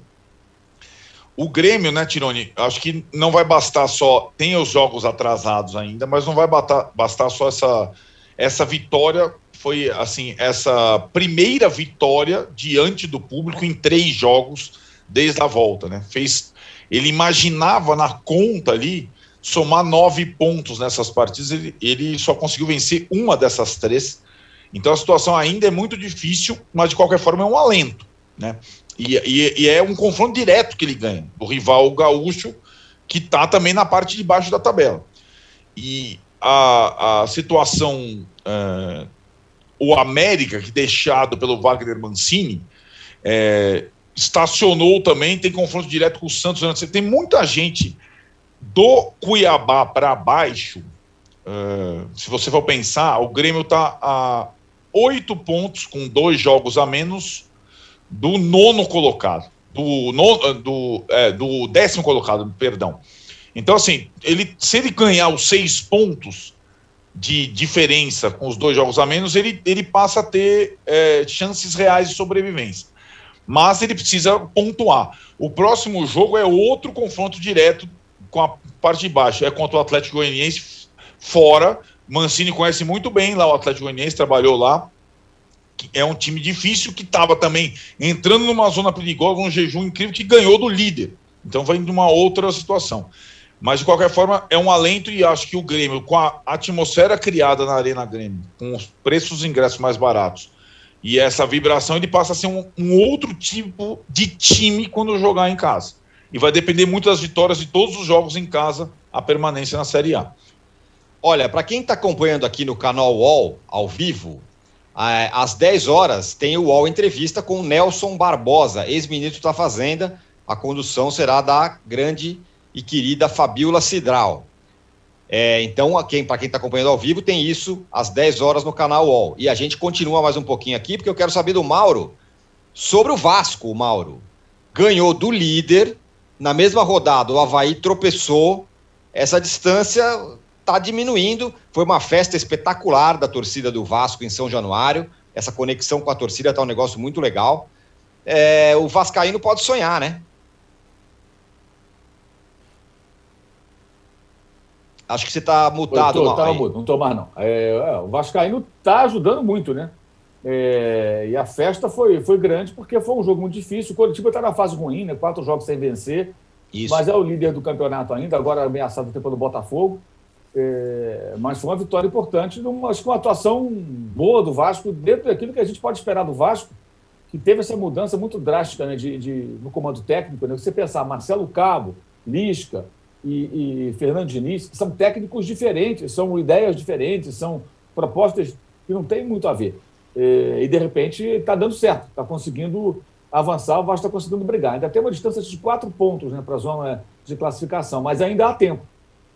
O Grêmio, né, Tironi, acho que não vai bastar só, tem os jogos atrasados ainda, mas não vai bastar, bastar só essa, essa vitória foi assim essa primeira vitória diante do público em três jogos desde a volta, né? Fez, ele imaginava na conta ali somar nove pontos nessas partidas, ele, ele só conseguiu vencer uma dessas três. Então a situação ainda é muito difícil, mas de qualquer forma é um alento, né? E, e, e é um confronto direto que ele ganha do rival gaúcho que está também na parte de baixo da tabela. E a, a situação uh, o América, que deixado pelo Wagner Mancini, é, estacionou também, tem confronto direto com o Santos. Você tem muita gente do Cuiabá para baixo. Uh, se você for pensar, o Grêmio está a oito pontos, com dois jogos a menos, do nono colocado. Do, no, do, é, do décimo colocado, perdão. Então, assim, ele, se ele ganhar os seis pontos, de diferença com os dois jogos a menos, ele, ele passa a ter é, chances reais de sobrevivência. Mas ele precisa pontuar. O próximo jogo é outro confronto direto com a parte de baixo. É contra o Atlético Goianiense fora. Mancini conhece muito bem lá o Atlético Goianiense, trabalhou lá. É um time difícil que estava também entrando numa zona perigosa, um jejum incrível que ganhou do líder. Então vai de uma outra situação. Mas, de qualquer forma, é um alento e acho que o Grêmio, com a atmosfera criada na Arena Grêmio, com os preços dos ingressos mais baratos, e essa vibração, ele passa a ser um, um, outro tipo de time quando jogar em casa. E vai depender muito das vitórias de todos os jogos em casa, a permanência na Série A. Olha, para quem está acompanhando aqui no canal UOL, ao vivo, às 10 horas tem o UOL Entrevista com Nelson Barbosa, ex-ministro da Fazenda. A condução será da grande e querida Fabiola Cidral. É, então, para quem está acompanhando ao vivo, tem isso às 10 horas no canal UOL. E a gente continua mais um pouquinho aqui, porque eu quero saber do Mauro sobre o Vasco. O Mauro ganhou do líder na mesma rodada. O Havaí tropeçou. Essa distância está diminuindo. Foi uma festa espetacular da torcida do Vasco em São Januário. Essa conexão com a torcida está um negócio muito legal. É, o Vascaíno pode sonhar, né? Acho que você está mutado. Tô, tá mudo, não estou mais não. É, é, o Vascaíno está ajudando muito, né? É, e a festa foi, foi grande porque foi um jogo muito difícil. O Coritiba está na fase ruim, né? Quatro jogos sem vencer. Isso. Mas é o líder do campeonato ainda, agora ameaçado até pelo Botafogo. É, mas foi uma vitória importante, numa, acho que uma atuação boa do Vasco, dentro daquilo que a gente pode esperar do Vasco, que teve essa mudança muito drástica né, de, de, no comando técnico. Né? Você pensar Marcelo Cabo, Lisca, e, e Fernando Diniz, são técnicos diferentes, são ideias diferentes, são propostas que não têm muito a ver. É, e, de repente, está dando certo, está conseguindo avançar, o Vasco está conseguindo brigar. Ainda tem uma distância de quatro pontos né, para a zona de classificação, mas ainda há tempo.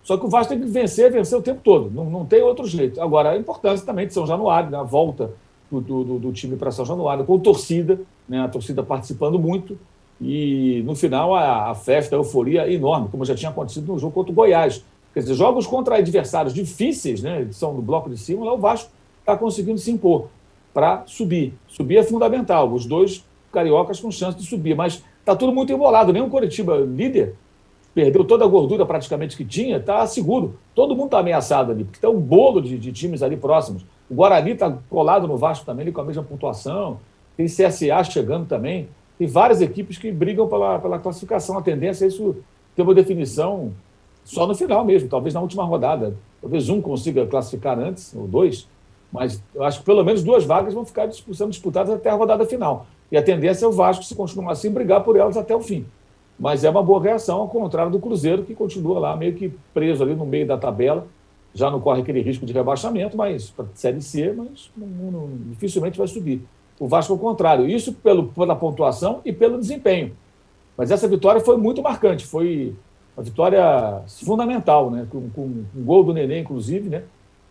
Só que o Vasco tem que vencer, vencer o tempo todo, não, não tem outro jeito. Agora, a importância também de São Januário, né, a volta do, do, do time para São Januário, com torcida, né, a torcida participando muito, e no final a, a festa, a euforia enorme, como já tinha acontecido no jogo contra o Goiás. Quer dizer, jogos contra adversários difíceis, né, são do bloco de cima, lá o Vasco está conseguindo se impor para subir. Subir é fundamental, os dois cariocas com chance de subir, mas está tudo muito embolado. Nem o Coritiba líder perdeu toda a gordura praticamente que tinha, está seguro. Todo mundo está ameaçado ali, porque tem um bolo de, de, times ali próximos. O Guarani está colado no Vasco também, ali com a mesma pontuação. Tem CSA chegando também. Tem várias equipes que brigam pela, pela classificação. A tendência é isso ter uma definição só no final mesmo, talvez na última rodada. Talvez um consiga classificar antes, ou dois, mas eu acho que pelo menos duas vagas vão ficar sendo disputadas até a rodada final. E a tendência é o Vasco, se continuar assim, brigar por elas até o fim. Mas é uma boa reação, ao contrário do Cruzeiro, que continua lá meio que preso ali no meio da tabela. Já não corre aquele risco de rebaixamento, mas para Série C, mas não, não, dificilmente vai subir. O Vasco, ao contrário, isso pelo, pela pontuação e pelo desempenho. Mas essa vitória foi muito marcante, foi uma vitória fundamental, né? com, com um gol do Nenê, inclusive. Né?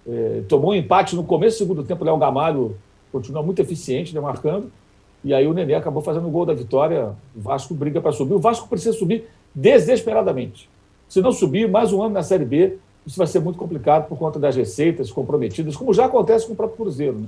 É, tomou um empate no começo do segundo tempo, o Léo Gamalho continua muito eficiente, né, marcando. E aí o Nenê acabou fazendo o gol da vitória. O Vasco briga para subir. O Vasco precisa subir desesperadamente. Se não subir, mais um ano na Série B, isso vai ser muito complicado por conta das receitas comprometidas, como já acontece com o próprio Cruzeiro. Né?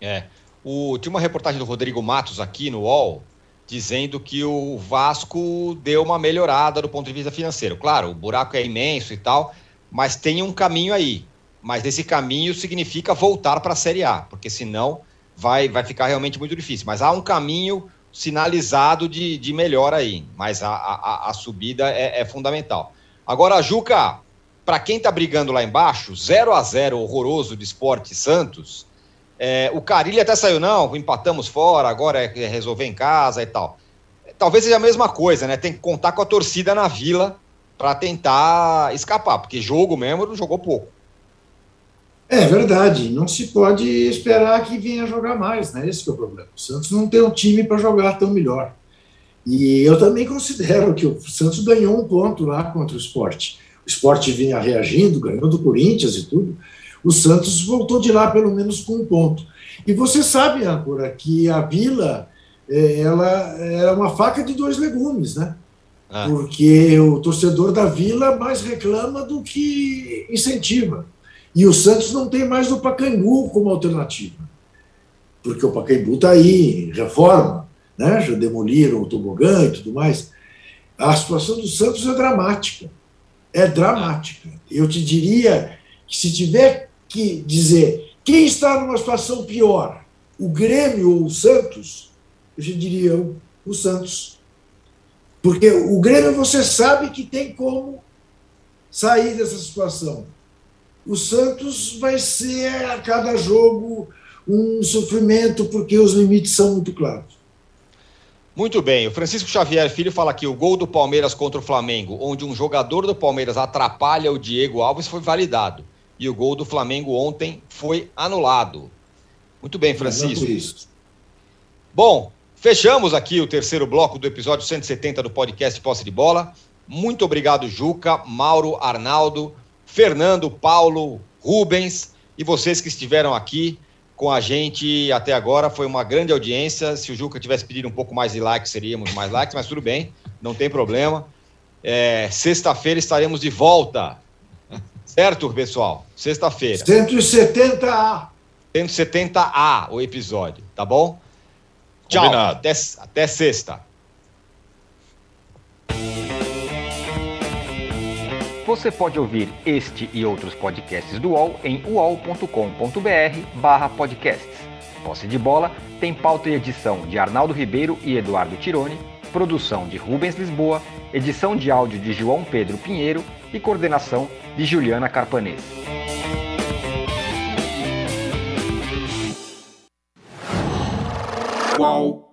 É. O, tinha uma reportagem do Rodrigo Matos aqui no UOL dizendo que o Vasco deu uma melhorada do ponto de vista financeiro. Claro, o buraco é imenso e tal, mas tem um caminho aí. Mas esse caminho significa voltar para a Série A, porque senão vai, vai ficar realmente muito difícil. Mas há um caminho sinalizado de, de melhora aí, mas a, a, a subida é, é, fundamental. Agora, Juca, para quem está brigando lá embaixo, 0 a 0 horroroso de Esporte Santos, é, o Carilli até saiu, não, empatamos fora, agora é resolver em casa e tal. Talvez seja a mesma coisa, né? Tem que contar com a torcida na vila para tentar escapar, porque jogo mesmo jogou pouco. É verdade, não se pode esperar que venha jogar mais, né? Esse é o problema. O Santos não tem um time para jogar tão melhor. E eu também considero que o Santos ganhou um ponto lá contra o esporte. O esporte vinha reagindo, ganhou do Corinthians e tudo, o Santos voltou de lá pelo menos com um ponto. E você sabe, Âncora, que a Vila é, ela é uma faca de dois legumes, né? Ah. Porque o torcedor da Vila mais reclama do que incentiva. E o Santos não tem mais o Pacaembu como alternativa. Porque o Pacaembu está aí, reforma, né? já demoliram o tobogã e tudo mais. A situação do Santos é dramática. É dramática. Eu te diria que se tiver que dizer quem está numa situação pior, o Grêmio ou o Santos, eu diria o, Santos. Porque o Grêmio você sabe que tem como sair dessa situação. O Santos vai ser a cada jogo um sofrimento, porque os limites são muito claros. Muito bem, o Francisco Xavier Filho fala aqui: o gol do Palmeiras contra o Flamengo, onde um jogador do Palmeiras atrapalha o Diego Alves, foi validado e o gol do Flamengo ontem foi anulado. Muito bem, Francisco. Bom, fechamos aqui o terceiro bloco do episódio 170 do podcast Posse de Bola. Muito obrigado, Juca, Mauro, Arnaldo, Fernando, Paulo, Rubens e vocês que estiveram aqui com a gente até agora. Foi uma grande audiência. Se o Juca tivesse pedido um pouco mais de likes, seríamos mais likes, mas tudo bem, não tem problema. É, Sexta-feira estaremos de volta Certo, pessoal? Sexta-feira. 170A. 170A o episódio, tá bom? Tchau. Até, até sexta. Você pode ouvir este e outros podcasts do UOL em uol.com.br barra podcasts. Posse de Bola tem pauta e edição de Arnaldo Ribeiro e Eduardo Tironi, produção de Rubens Lisboa, edição de áudio de João Pedro Pinheiro e coordenação de Juliana Carpanês. Qual?